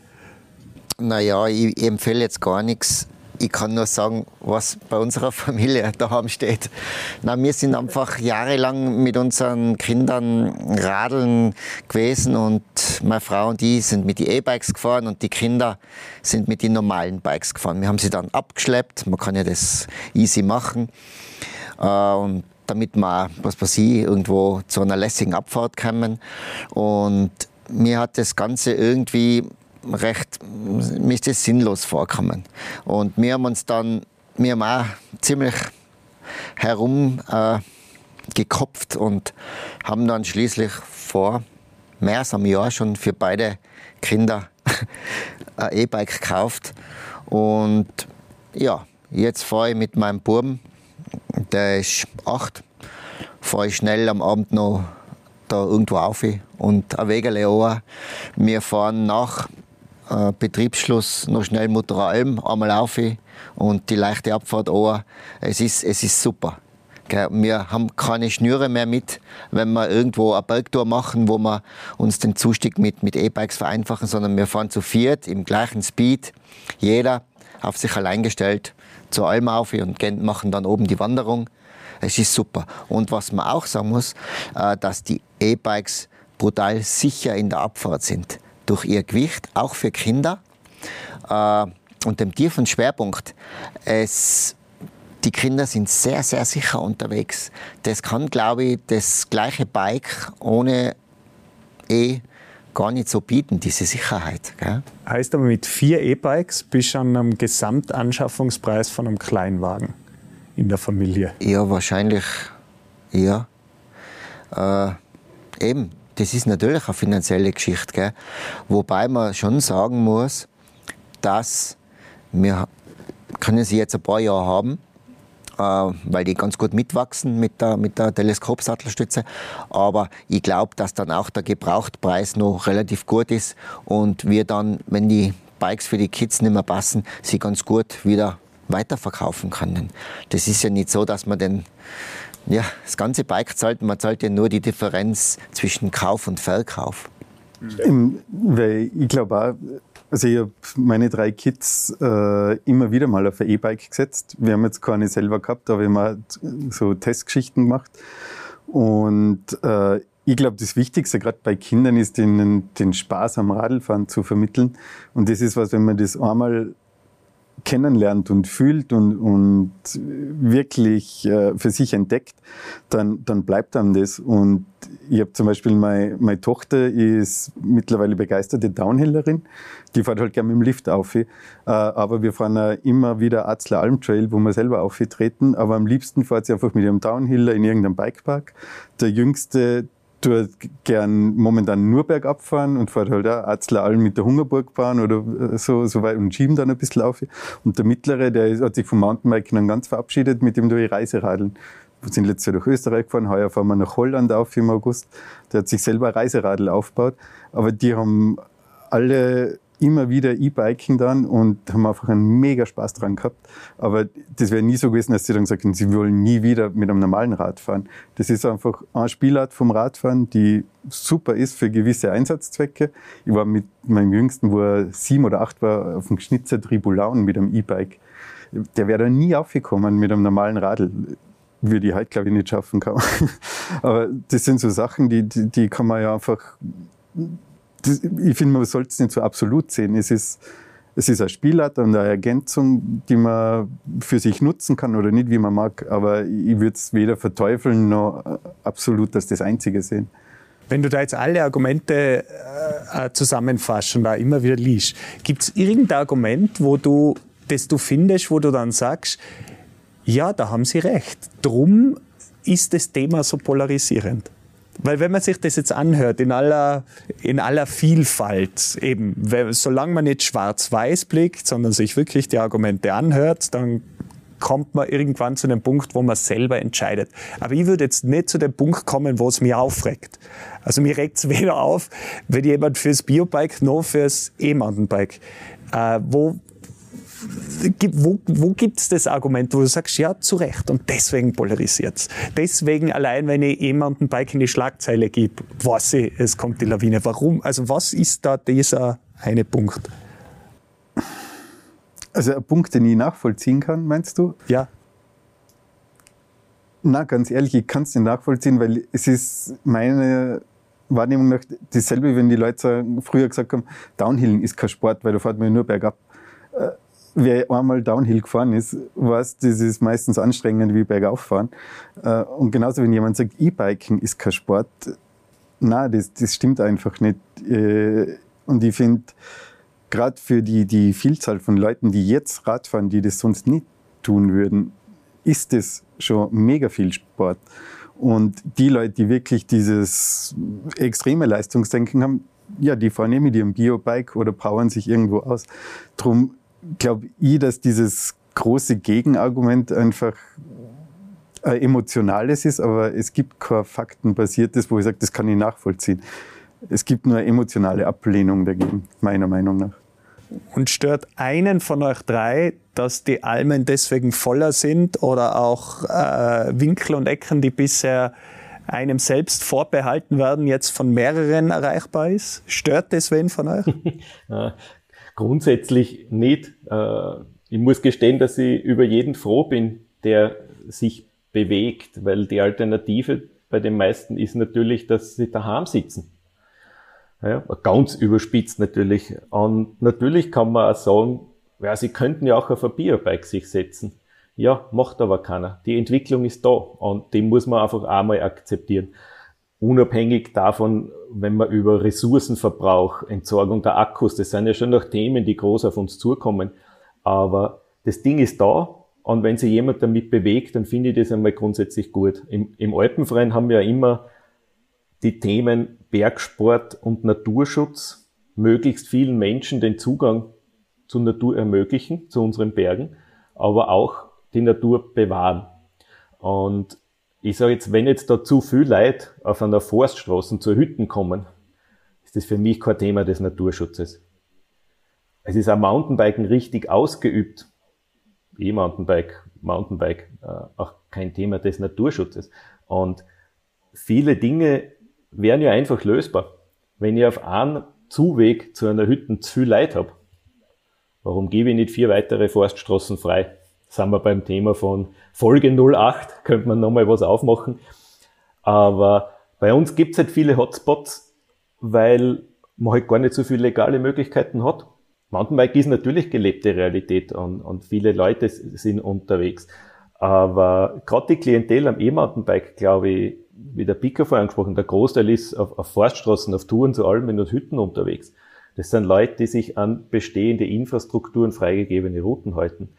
Naja, ich, ich empfehle jetzt gar nichts. Ich kann nur sagen, was bei unserer Familie daheim steht. Na, wir sind einfach jahrelang mit unseren Kindern radeln gewesen und meine Frau und ich sind mit den E-Bikes gefahren und die Kinder sind mit den normalen Bikes gefahren. Wir haben sie dann abgeschleppt. Man kann ja das easy machen. Äh, und damit wir, was weiß ich, irgendwo zu einer lässigen Abfahrt kommen. Und mir hat das Ganze irgendwie recht, mir ist das sinnlos vorgekommen. Und wir haben uns dann, wir haben auch ziemlich herum äh, und haben dann schließlich vor mehr als einem Jahr schon für beide Kinder ein E-Bike gekauft. Und ja, jetzt fahre ich mit meinem Buben, der ist acht, fahre ich schnell am Abend noch da irgendwo auf und ein Wegele an. Wir fahren nach äh, Betriebsschluss noch schnell Mutteralm einmal auf und die leichte Abfahrt an. Es ist, es ist super. Wir haben keine Schnüre mehr mit, wenn wir irgendwo eine Bergtour machen, wo wir uns den Zustieg mit, mit E-Bikes vereinfachen, sondern wir fahren zu viert im gleichen Speed. Jeder auf sich allein gestellt zur Alm auf und machen dann oben die Wanderung. Es ist super. Und was man auch sagen muss, äh, dass die E-Bikes brutal sicher in der Abfahrt sind. Durch ihr Gewicht, auch für Kinder. Äh, und dem tiefen Schwerpunkt. Es die Kinder sind sehr, sehr sicher unterwegs. Das kann, glaube ich, das gleiche Bike ohne E gar nicht so bieten, diese Sicherheit. Gell? Heißt aber, mit vier E-Bikes bist du an einem Gesamtanschaffungspreis von einem Kleinwagen in der Familie. Ja, wahrscheinlich, ja. Äh, eben, das ist natürlich eine finanzielle Geschichte. Gell? Wobei man schon sagen muss, dass wir können sie jetzt ein paar Jahre haben, äh, weil die ganz gut mitwachsen mit der, mit der Teleskopsattelstütze. Aber ich glaube, dass dann auch der Gebrauchtpreis noch relativ gut ist und wir dann, wenn die Bikes für die Kids nicht mehr passen, sie ganz gut wieder weiterverkaufen können. Das ist ja nicht so, dass man den ja, das ganze Bike zahlt, man zahlt ja nur die Differenz zwischen Kauf und Verkauf. Weil ich glaube auch, also ich habe meine drei Kids äh, immer wieder mal auf ein E-Bike gesetzt. Wir haben jetzt keine selber gehabt, aber wir haben halt so Testgeschichten gemacht. Und äh, ich glaube, das Wichtigste gerade bei Kindern ist, ihnen den Spaß am Radlfahren zu vermitteln. Und das ist was, wenn man das einmal kennenlernt und fühlt und, und wirklich äh, für sich entdeckt, dann, dann bleibt einem das. Und ich habe zum Beispiel, meine, meine Tochter ist mittlerweile begeisterte Downhillerin. Die fährt halt gerne mit dem Lift auf. Äh, aber wir fahren äh, immer wieder Arzler Alm Trail, wo wir selber auftreten. Aber am liebsten fährt sie einfach mit ihrem Downhiller in irgendeinem Bikepark. Der Jüngste, tut gern momentan nur bergab fahren und fährt halt auch Atzler Alm mit der Hungerburgbahn oder äh, so, so weit und schieben dann ein bisschen auf. Und der Mittlere, der hat sich vom Mountainbiken dann ganz verabschiedet, mit dem durch Reiseradeln. Wir sind letztes Jahr durch Österreich gefahren, heuer fahren wir nach Holland auf im August. Der hat sich selber Reiseradl aufgebaut. Aber die haben alle immer wieder E-Biken dann und haben einfach einen mega Spaß dran gehabt. Aber das wäre nie so gewesen, dass sie dann gesagt haben, sie wollen nie wieder mit einem normalen Rad fahren. Das ist einfach eine Spielart vom Radfahren, die super ist für gewisse Einsatzzwecke. Ich war mit meinem Jüngsten, wo er sieben oder acht war, auf dem Geschnitzer Tribulaun mit einem E-Bike. Der wäre da nie aufgekommen mit einem normalen Radl würde ich halt, glaube ich, nicht schaffen kann. Aber das sind so Sachen, die, die, die kann man ja einfach ich finde, man sollte es nicht so absolut sehen. Es ist, es ist eine Spielart und eine Ergänzung, die man für sich nutzen kann oder nicht, wie man mag. Aber ich würde es weder verteufeln noch absolut als das Einzige sehen. Wenn du da jetzt alle Argumente äh, zusammenfasst und da immer wieder liest, gibt es irgendein Argument, wo du, das du findest, wo du dann sagst, ja, da haben sie recht. Drum ist das Thema so polarisierend. Weil wenn man sich das jetzt anhört, in aller, in aller Vielfalt, eben, solange man nicht schwarz-weiß blickt, sondern sich wirklich die Argumente anhört, dann kommt man irgendwann zu dem Punkt, wo man selber entscheidet. Aber ich würde jetzt nicht zu dem Punkt kommen, wo es mich aufregt. Also mir regt es weder auf, wenn jemand fürs Biobike noch fürs E-Mountainbike. Äh, wo wo, wo gibt es das Argument, wo du sagst, ja, zu Recht und deswegen polarisiert es. Deswegen allein, wenn ich jemanden Bike in die Schlagzeile gebe, weiß ich, es kommt die Lawine. Warum? Also was ist da dieser eine Punkt? Also ein Punkt, den ich nachvollziehen kann, meinst du? Ja. Na, ganz ehrlich, ich kann es nicht nachvollziehen, weil es ist meine Wahrnehmung nach dasselbe, wenn die Leute früher gesagt haben, Downhillen ist kein Sport, weil da fährt man nur bergab. Wer einmal Downhill gefahren ist, weiß, das ist meistens anstrengend wie bergauffahren. Äh, und genauso, wenn jemand sagt, E-Biken ist kein Sport, na, das, das stimmt einfach nicht. Äh, und ich finde, gerade für die, die Vielzahl von Leuten, die jetzt Radfahren, die das sonst nicht tun würden, ist das schon mega viel Sport. Und die Leute, die wirklich dieses extreme Leistungsdenken haben, ja, die fahren eh mit ihrem Biobike oder powern sich irgendwo aus. Drum glaube ich, dass dieses große Gegenargument einfach ein emotionales ist, aber es gibt kein faktenbasiertes, wo ich sage, das kann ich nachvollziehen. Es gibt nur eine emotionale Ablehnung dagegen, meiner Meinung nach. Und stört einen von euch drei, dass die Almen deswegen voller sind oder auch äh, Winkel und Ecken, die bisher einem selbst vorbehalten werden, jetzt von mehreren erreichbar ist? Stört das wen von euch? Grundsätzlich nicht. Äh, ich muss gestehen, dass ich über jeden froh bin, der sich bewegt, weil die Alternative bei den meisten ist natürlich, dass sie daheim sitzen. Ja, ganz überspitzt natürlich. Und natürlich kann man auch sagen, ja, sie könnten ja auch auf ein Biobike sich setzen. Ja, macht aber keiner. Die Entwicklung ist da und die muss man einfach einmal akzeptieren. Unabhängig davon, wenn man über Ressourcenverbrauch, Entsorgung der Akkus, das sind ja schon noch Themen, die groß auf uns zukommen. Aber das Ding ist da und wenn sich jemand damit bewegt, dann finde ich das einmal grundsätzlich gut. Im, im Alpenverein haben wir ja immer die Themen Bergsport und Naturschutz möglichst vielen Menschen den Zugang zur Natur ermöglichen, zu unseren Bergen, aber auch die Natur bewahren. Und ich sage jetzt, wenn jetzt da zu viel Leute auf einer Forststraße zu Hütten kommen, ist das für mich kein Thema des Naturschutzes. Es ist auch Mountainbiken richtig ausgeübt. E-Mountainbike, Mountainbike, äh, auch kein Thema des Naturschutzes. Und viele Dinge wären ja einfach lösbar. Wenn ich auf einen Zuweg zu einer Hütte zu viel Leid habe, warum gebe ich nicht vier weitere Forststraßen frei? Sind wir beim Thema von Folge 08, könnte man nochmal was aufmachen. Aber bei uns gibt es halt viele Hotspots, weil man halt gar nicht so viele legale Möglichkeiten hat. Mountainbike ist natürlich gelebte Realität und, und viele Leute sind unterwegs. Aber gerade die Klientel am E-Mountainbike, glaube ich, wie der Picker vorher angesprochen, der Großteil ist auf, auf Forststraßen, auf Touren zu Almen und Hütten unterwegs. Das sind Leute, die sich an bestehende Infrastrukturen freigegebene Routen halten.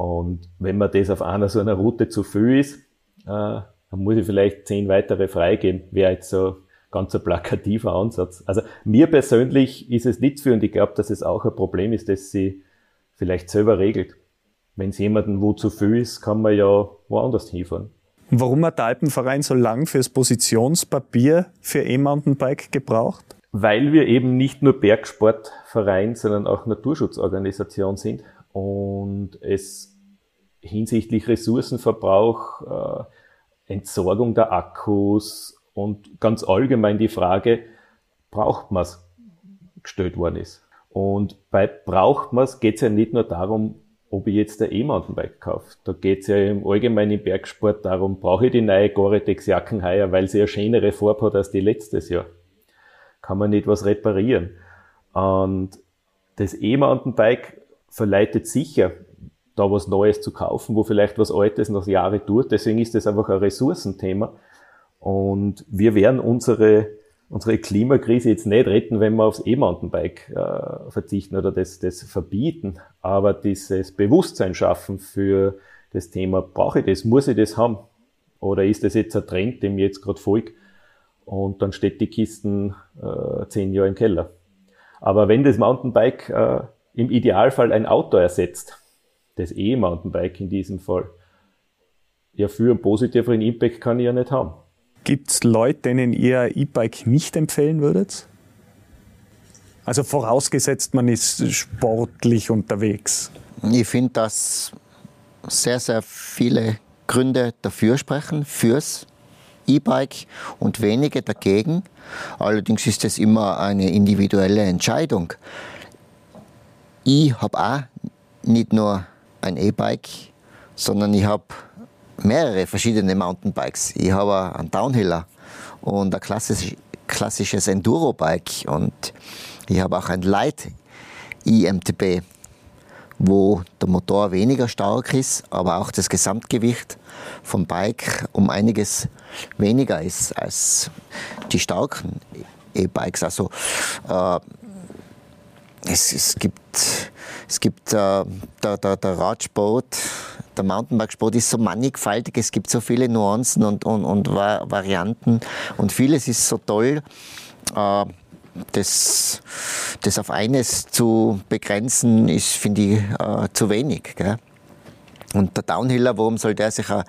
Und wenn man das auf einer so einer Route zu viel ist, äh, dann muss ich vielleicht zehn weitere freigeben. Wäre jetzt so ganz ein plakativer Ansatz. Also mir persönlich ist es nicht für und ich glaube, dass es auch ein Problem ist, das sie vielleicht selber regelt. Wenn es jemanden wo zu viel ist, kann man ja woanders hinfahren. Warum hat der Alpenverein so lang fürs Positionspapier für E-Mountainbike gebraucht? Weil wir eben nicht nur Bergsportverein, sondern auch Naturschutzorganisation sind und es hinsichtlich Ressourcenverbrauch, äh, Entsorgung der Akkus und ganz allgemein die Frage, braucht man es, gestellt worden ist. Und bei braucht man es geht es ja nicht nur darum, ob ich jetzt ein E-Mountainbike kaufe. Da geht's ja im allgemeinen Bergsport darum, brauche ich die neue Gore-Tex Jacken heuer, weil sie eine schönere Farbe hat als die letztes Jahr. Kann man nicht was reparieren. Und das E-Mountainbike verleitet sicher, da was Neues zu kaufen, wo vielleicht was Altes noch Jahre tut. Deswegen ist das einfach ein Ressourcenthema. Und wir werden unsere unsere Klimakrise jetzt nicht retten, wenn wir aufs E-Mountainbike äh, verzichten oder das, das verbieten, aber dieses Bewusstsein schaffen für das Thema, brauche ich das, muss ich das haben? Oder ist das jetzt ein Trend, dem ich jetzt gerade folge und dann steht die Kisten äh, zehn Jahre im Keller? Aber wenn das Mountainbike äh, im Idealfall ein Auto ersetzt, das E-Mountainbike in diesem Fall, ja, für einen positiveren Impact kann ich ja nicht haben. Gibt es Leute, denen ihr E-Bike nicht empfehlen würdet? Also vorausgesetzt, man ist sportlich unterwegs. Ich finde, dass sehr, sehr viele Gründe dafür sprechen, fürs E-Bike und wenige dagegen. Allerdings ist es immer eine individuelle Entscheidung. Ich habe auch nicht nur ein E-Bike, sondern ich habe mehrere verschiedene Mountainbikes. Ich habe einen Downhiller und ein klassisch, klassisches Enduro-Bike und ich habe auch ein Light IMTB, wo der Motor weniger stark ist, aber auch das Gesamtgewicht vom Bike um einiges weniger ist als die starken E-Bikes. Also äh, es, es, gibt, es gibt äh, der, der, der Radsport, der Mountainbikesport ist so mannigfaltig, es gibt so viele Nuancen und, und, und Varianten und vieles ist so toll. Äh, das, das auf eines zu begrenzen, ist, finde ich, äh, zu wenig. Gell? Und der Downhiller, warum soll der sich ein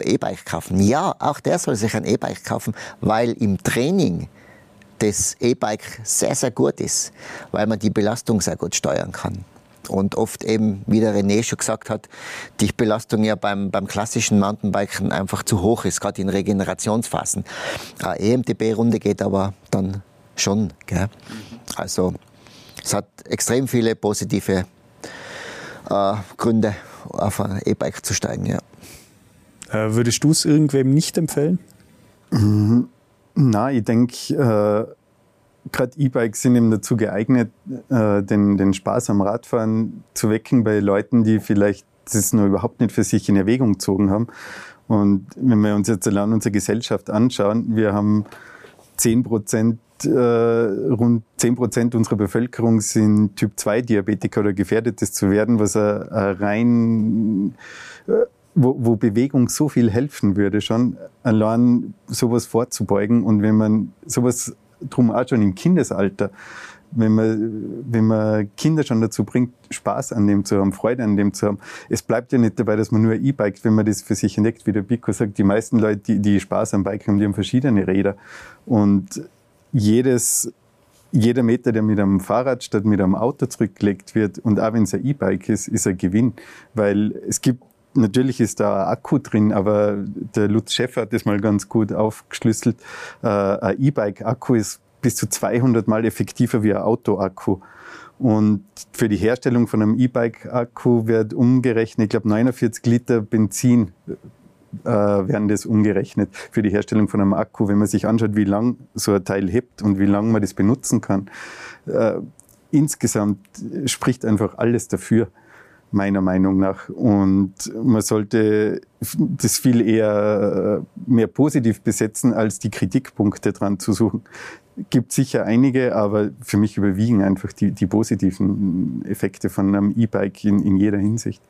E-Bike kaufen? Ja, auch der soll sich ein E-Bike kaufen, weil im Training das E-Bike sehr, sehr gut ist, weil man die Belastung sehr gut steuern kann. Und oft eben, wie der René schon gesagt hat, die Belastung ja beim, beim klassischen Mountainbiken einfach zu hoch ist, gerade in Regenerationsphasen. Eine EMTB-Runde geht aber dann schon. Gell? Also es hat extrem viele positive äh, Gründe, auf ein E-Bike zu steigen. Ja. Äh, würdest du es irgendwem nicht empfehlen? Mhm. Na, ich denke, äh, gerade E-Bikes sind eben dazu geeignet, äh, den, den Spaß am Radfahren zu wecken bei Leuten, die vielleicht das noch überhaupt nicht für sich in Erwägung gezogen haben. Und wenn wir uns jetzt allein unsere Gesellschaft anschauen, wir haben 10 Prozent, äh, rund 10 Prozent unserer Bevölkerung sind Typ-2-Diabetiker oder gefährdet, das zu werden, was ein, ein rein äh, wo, wo Bewegung so viel helfen würde, schon allein sowas vorzubeugen. Und wenn man sowas drum auch schon im Kindesalter, wenn man, wenn man Kinder schon dazu bringt, Spaß an dem zu haben, Freude an dem zu haben. Es bleibt ja nicht dabei, dass man nur E-Bike, wenn man das für sich entdeckt, wie der Pico sagt, die meisten Leute, die, die Spaß am Bike haben, die haben verschiedene Räder. Und jedes, jeder Meter, der mit einem Fahrrad statt mit einem Auto zurückgelegt wird, und auch wenn es ein E-Bike ist, ist ein Gewinn. Weil es gibt Natürlich ist da ein Akku drin, aber der Lutz Schäffer hat das mal ganz gut aufgeschlüsselt. Äh, ein E-Bike-Akku ist bis zu 200 Mal effektiver wie ein Auto-Akku. Und für die Herstellung von einem E-Bike-Akku wird umgerechnet, ich glaube 49 Liter Benzin äh, werden das umgerechnet für die Herstellung von einem Akku. Wenn man sich anschaut, wie lang so ein Teil hebt und wie lange man das benutzen kann, äh, insgesamt spricht einfach alles dafür meiner Meinung nach. Und man sollte das viel eher äh, mehr positiv besetzen, als die Kritikpunkte dran zu suchen. Gibt sicher einige, aber für mich überwiegen einfach die, die positiven Effekte von einem E-Bike in, in jeder Hinsicht.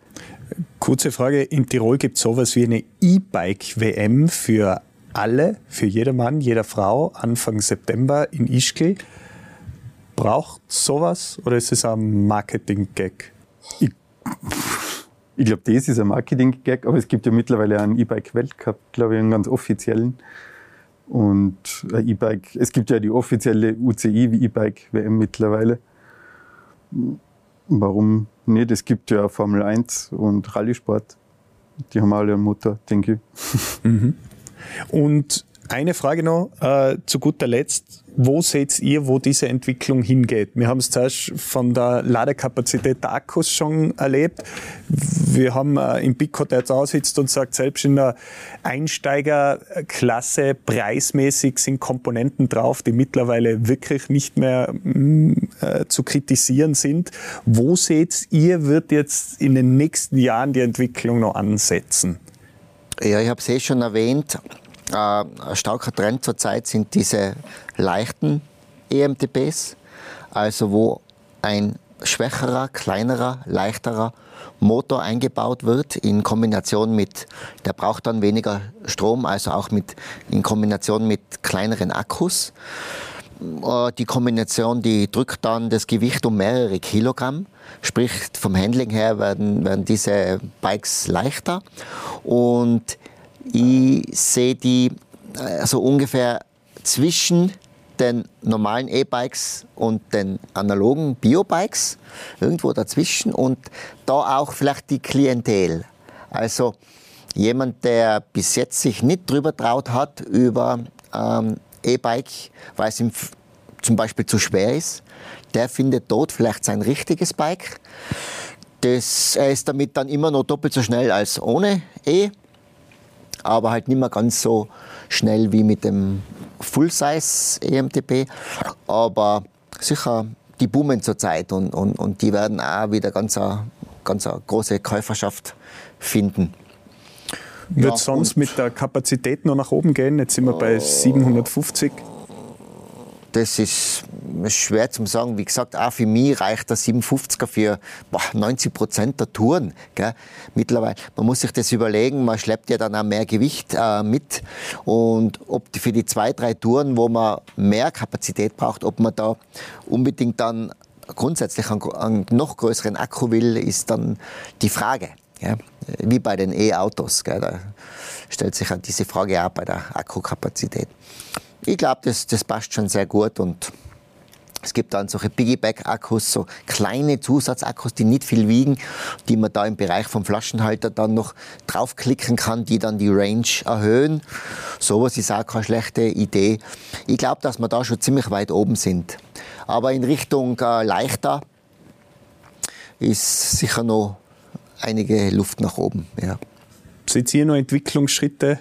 Kurze Frage, in Tirol gibt es sowas wie eine E-Bike-WM für alle, für jedermann, jeder Frau, Anfang September in Ischgl. Braucht sowas oder ist es ein Marketing-Gag? Ich ich glaube, das ist ein Marketing-Gag, aber es gibt ja mittlerweile einen E-Bike-Weltcup, glaube ich, einen ganz offiziellen. Und ein E-Bike, es gibt ja die offizielle UCI E-Bike-WM mittlerweile. Warum nicht? Es gibt ja Formel 1 und Rallye-Sport. Die haben alle einen Motor, denke ich. Mhm. Und eine Frage noch äh, zu guter Letzt. Wo seht ihr, wo diese Entwicklung hingeht? Wir haben es zuerst von der Ladekapazität der Akkus schon erlebt. Wir haben äh, im Pico, der jetzt aussitzt und sagt, selbst in der Einsteigerklasse preismäßig sind Komponenten drauf, die mittlerweile wirklich nicht mehr mm, äh, zu kritisieren sind. Wo seht ihr, wird jetzt in den nächsten Jahren die Entwicklung noch ansetzen? Ja, ich habe es eh schon erwähnt. Äh, ein starker Trend zurzeit sind diese leichten EMTBs, also wo ein schwächerer, kleinerer, leichterer Motor eingebaut wird in Kombination mit, der braucht dann weniger Strom, also auch mit, in Kombination mit kleineren Akkus. Äh, die Kombination, die drückt dann das Gewicht um mehrere Kilogramm. Sprich, vom Handling her werden, werden diese Bikes leichter. Und ich sehe die also ungefähr zwischen den normalen E-Bikes und den analogen Bio-Bikes, irgendwo dazwischen und da auch vielleicht die Klientel. Also jemand, der bis jetzt sich nicht drüber traut hat über ähm, E-Bike, weil es ihm zum Beispiel zu schwer ist, der findet dort vielleicht sein richtiges Bike. Das, er ist damit dann immer noch doppelt so schnell als ohne E, aber halt nicht mehr ganz so schnell wie mit dem Full-Size EMTP. Aber sicher, die boomen zurzeit und, und, und die werden auch wieder ganz eine, ganz eine große Käuferschaft finden. Wird ja, sonst mit der Kapazität noch nach oben gehen? Jetzt sind wir bei 750 das ist schwer zu sagen. Wie gesagt, auch für mich reicht der 750er für boah, 90 Prozent der Touren. Gell? Mittlerweile, man muss sich das überlegen, man schleppt ja dann auch mehr Gewicht äh, mit. Und ob die, für die zwei, drei Touren, wo man mehr Kapazität braucht, ob man da unbedingt dann grundsätzlich einen, einen noch größeren Akku will, ist dann die Frage. Ja? Wie bei den E-Autos. Da stellt sich diese Frage auch bei der Akkukapazität ich glaube, das, das passt schon sehr gut und es gibt dann solche Piggyback-Akkus, so kleine Zusatzakkus, die nicht viel wiegen, die man da im Bereich vom Flaschenhalter dann noch draufklicken kann, die dann die Range erhöhen. Sowas ist auch keine schlechte Idee. Ich glaube, dass wir da schon ziemlich weit oben sind. Aber in Richtung äh, leichter ist sicher noch einige Luft nach oben. Ja. Seht ihr noch Entwicklungsschritte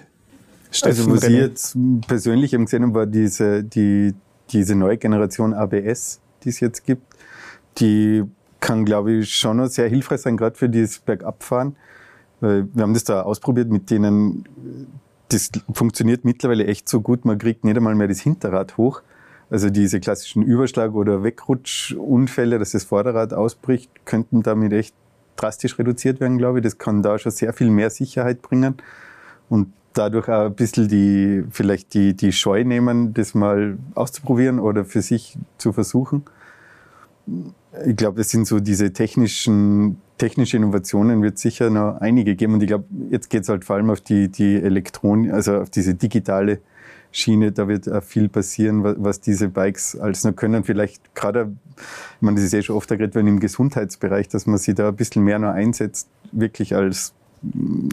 Steffen also was ich jetzt persönlich eben gesehen habe, war diese, die, diese neue Generation ABS, die es jetzt gibt. Die kann, glaube ich, schon noch sehr hilfreich sein, gerade für dieses Bergabfahren. Wir haben das da ausprobiert mit denen, das funktioniert mittlerweile echt so gut, man kriegt nicht einmal mehr das Hinterrad hoch. Also diese klassischen Überschlag- oder Wegrutschunfälle, dass das Vorderrad ausbricht, könnten damit echt drastisch reduziert werden, glaube ich. Das kann da schon sehr viel mehr Sicherheit bringen. Und dadurch auch ein bisschen die, vielleicht die, die Scheu nehmen, das mal auszuprobieren oder für sich zu versuchen. Ich glaube, es sind so diese technischen, technische Innovationen wird sicher noch einige geben. Und ich glaube, jetzt geht es halt vor allem auf die, die Elektronik, also auf diese digitale Schiene. Da wird viel passieren, was diese Bikes alles noch können. Vielleicht gerade, ich meine, das ist eh schon oft geredet werden im Gesundheitsbereich, dass man sich da ein bisschen mehr noch einsetzt, wirklich als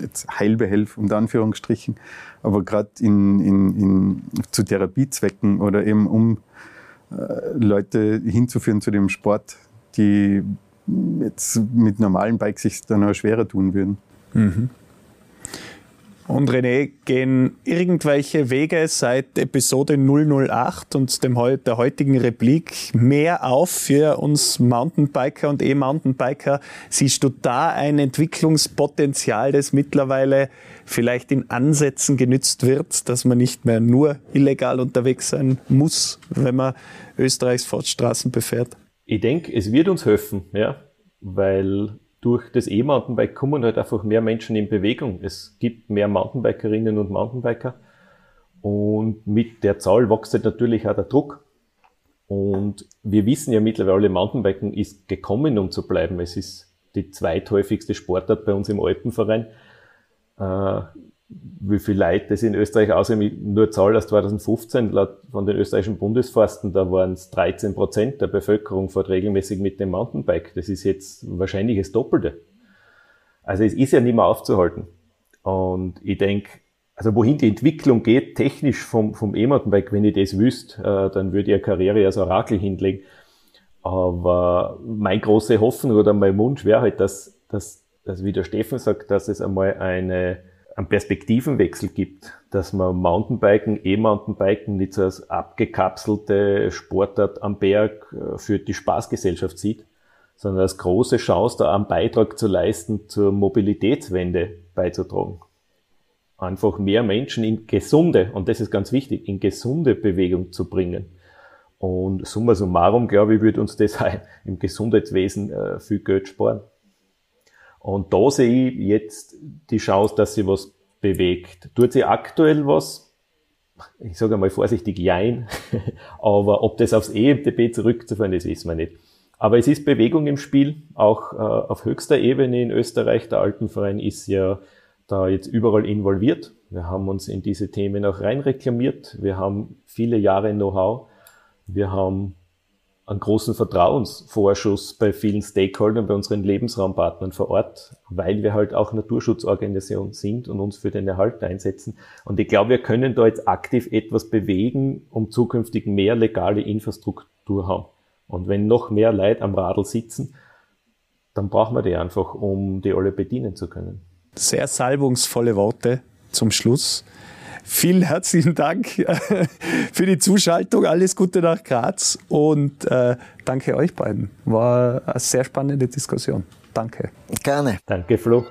jetzt Heilbehelf unter Anführungsstrichen, aber gerade in, in, in, zu Therapiezwecken oder eben um äh, Leute hinzuführen zu dem Sport, die jetzt mit normalen Bikes sich dann auch schwerer tun würden. Mhm. Und René, gehen irgendwelche Wege seit Episode 008 und dem, der heutigen Replik mehr auf für uns Mountainbiker und E-Mountainbiker? Siehst du da ein Entwicklungspotenzial, das mittlerweile vielleicht in Ansätzen genützt wird, dass man nicht mehr nur illegal unterwegs sein muss, wenn man Österreichs Forststraßen befährt? Ich denke, es wird uns helfen, ja, weil durch das E-Mountainbike kommen halt einfach mehr Menschen in Bewegung. Es gibt mehr Mountainbikerinnen und Mountainbiker. Und mit der Zahl wächst halt natürlich auch der Druck. Und wir wissen ja mittlerweile, Mountainbiken ist gekommen, um zu bleiben. Es ist die zweithäufigste Sportart bei uns im Alpenverein. Wie viel Leute das in Österreich aussehen, nur Zahl aus 2015, laut von den österreichischen Bundesforsten, da waren es 13 Prozent der Bevölkerung fährt regelmäßig mit dem Mountainbike. Das ist jetzt wahrscheinlich das Doppelte. Also es ist ja nicht mehr aufzuhalten. Und ich denke, also wohin die Entwicklung geht, technisch vom, vom E-Mountainbike, wenn ich das wüsste, äh, dann würde ich eine Karriere als Orakel hinlegen. Aber mein große Hoffnung oder mein Wunsch wäre halt, dass, dass, dass, wie der Steffen sagt, dass es einmal eine einen Perspektivenwechsel gibt, dass man Mountainbiken, E-Mountainbiken nicht so als abgekapselte Sportart am Berg äh, für die Spaßgesellschaft sieht, sondern als große Chance, da einen Beitrag zu leisten, zur Mobilitätswende beizutragen. Einfach mehr Menschen in gesunde, und das ist ganz wichtig, in gesunde Bewegung zu bringen. Und summa summarum, glaube ich, würde uns das im Gesundheitswesen äh, viel Geld sparen. Und da sehe ich jetzt die Chance, dass sie was bewegt. Tut sie aktuell was? Ich sage einmal vorsichtig, jein. Aber ob das aufs EMTB zurückzuführen ist, wissen wir nicht. Aber es ist Bewegung im Spiel, auch äh, auf höchster Ebene in Österreich. Der Alpenverein ist ja da jetzt überall involviert. Wir haben uns in diese Themen auch rein reklamiert. Wir haben viele Jahre Know-how. Wir haben einen großen Vertrauensvorschuss bei vielen Stakeholdern, bei unseren Lebensraumpartnern vor Ort, weil wir halt auch Naturschutzorganisation sind und uns für den Erhalt einsetzen. Und ich glaube, wir können da jetzt aktiv etwas bewegen, um zukünftig mehr legale Infrastruktur haben. Und wenn noch mehr Leute am Radl sitzen, dann brauchen wir die einfach, um die alle bedienen zu können. Sehr salbungsvolle Worte zum Schluss. Vielen herzlichen Dank für die Zuschaltung. Alles Gute nach Graz und äh, danke euch beiden. War eine sehr spannende Diskussion. Danke. Gerne. Danke, Flo.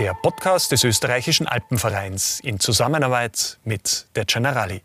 Der Podcast des österreichischen Alpenvereins in Zusammenarbeit mit der Generali.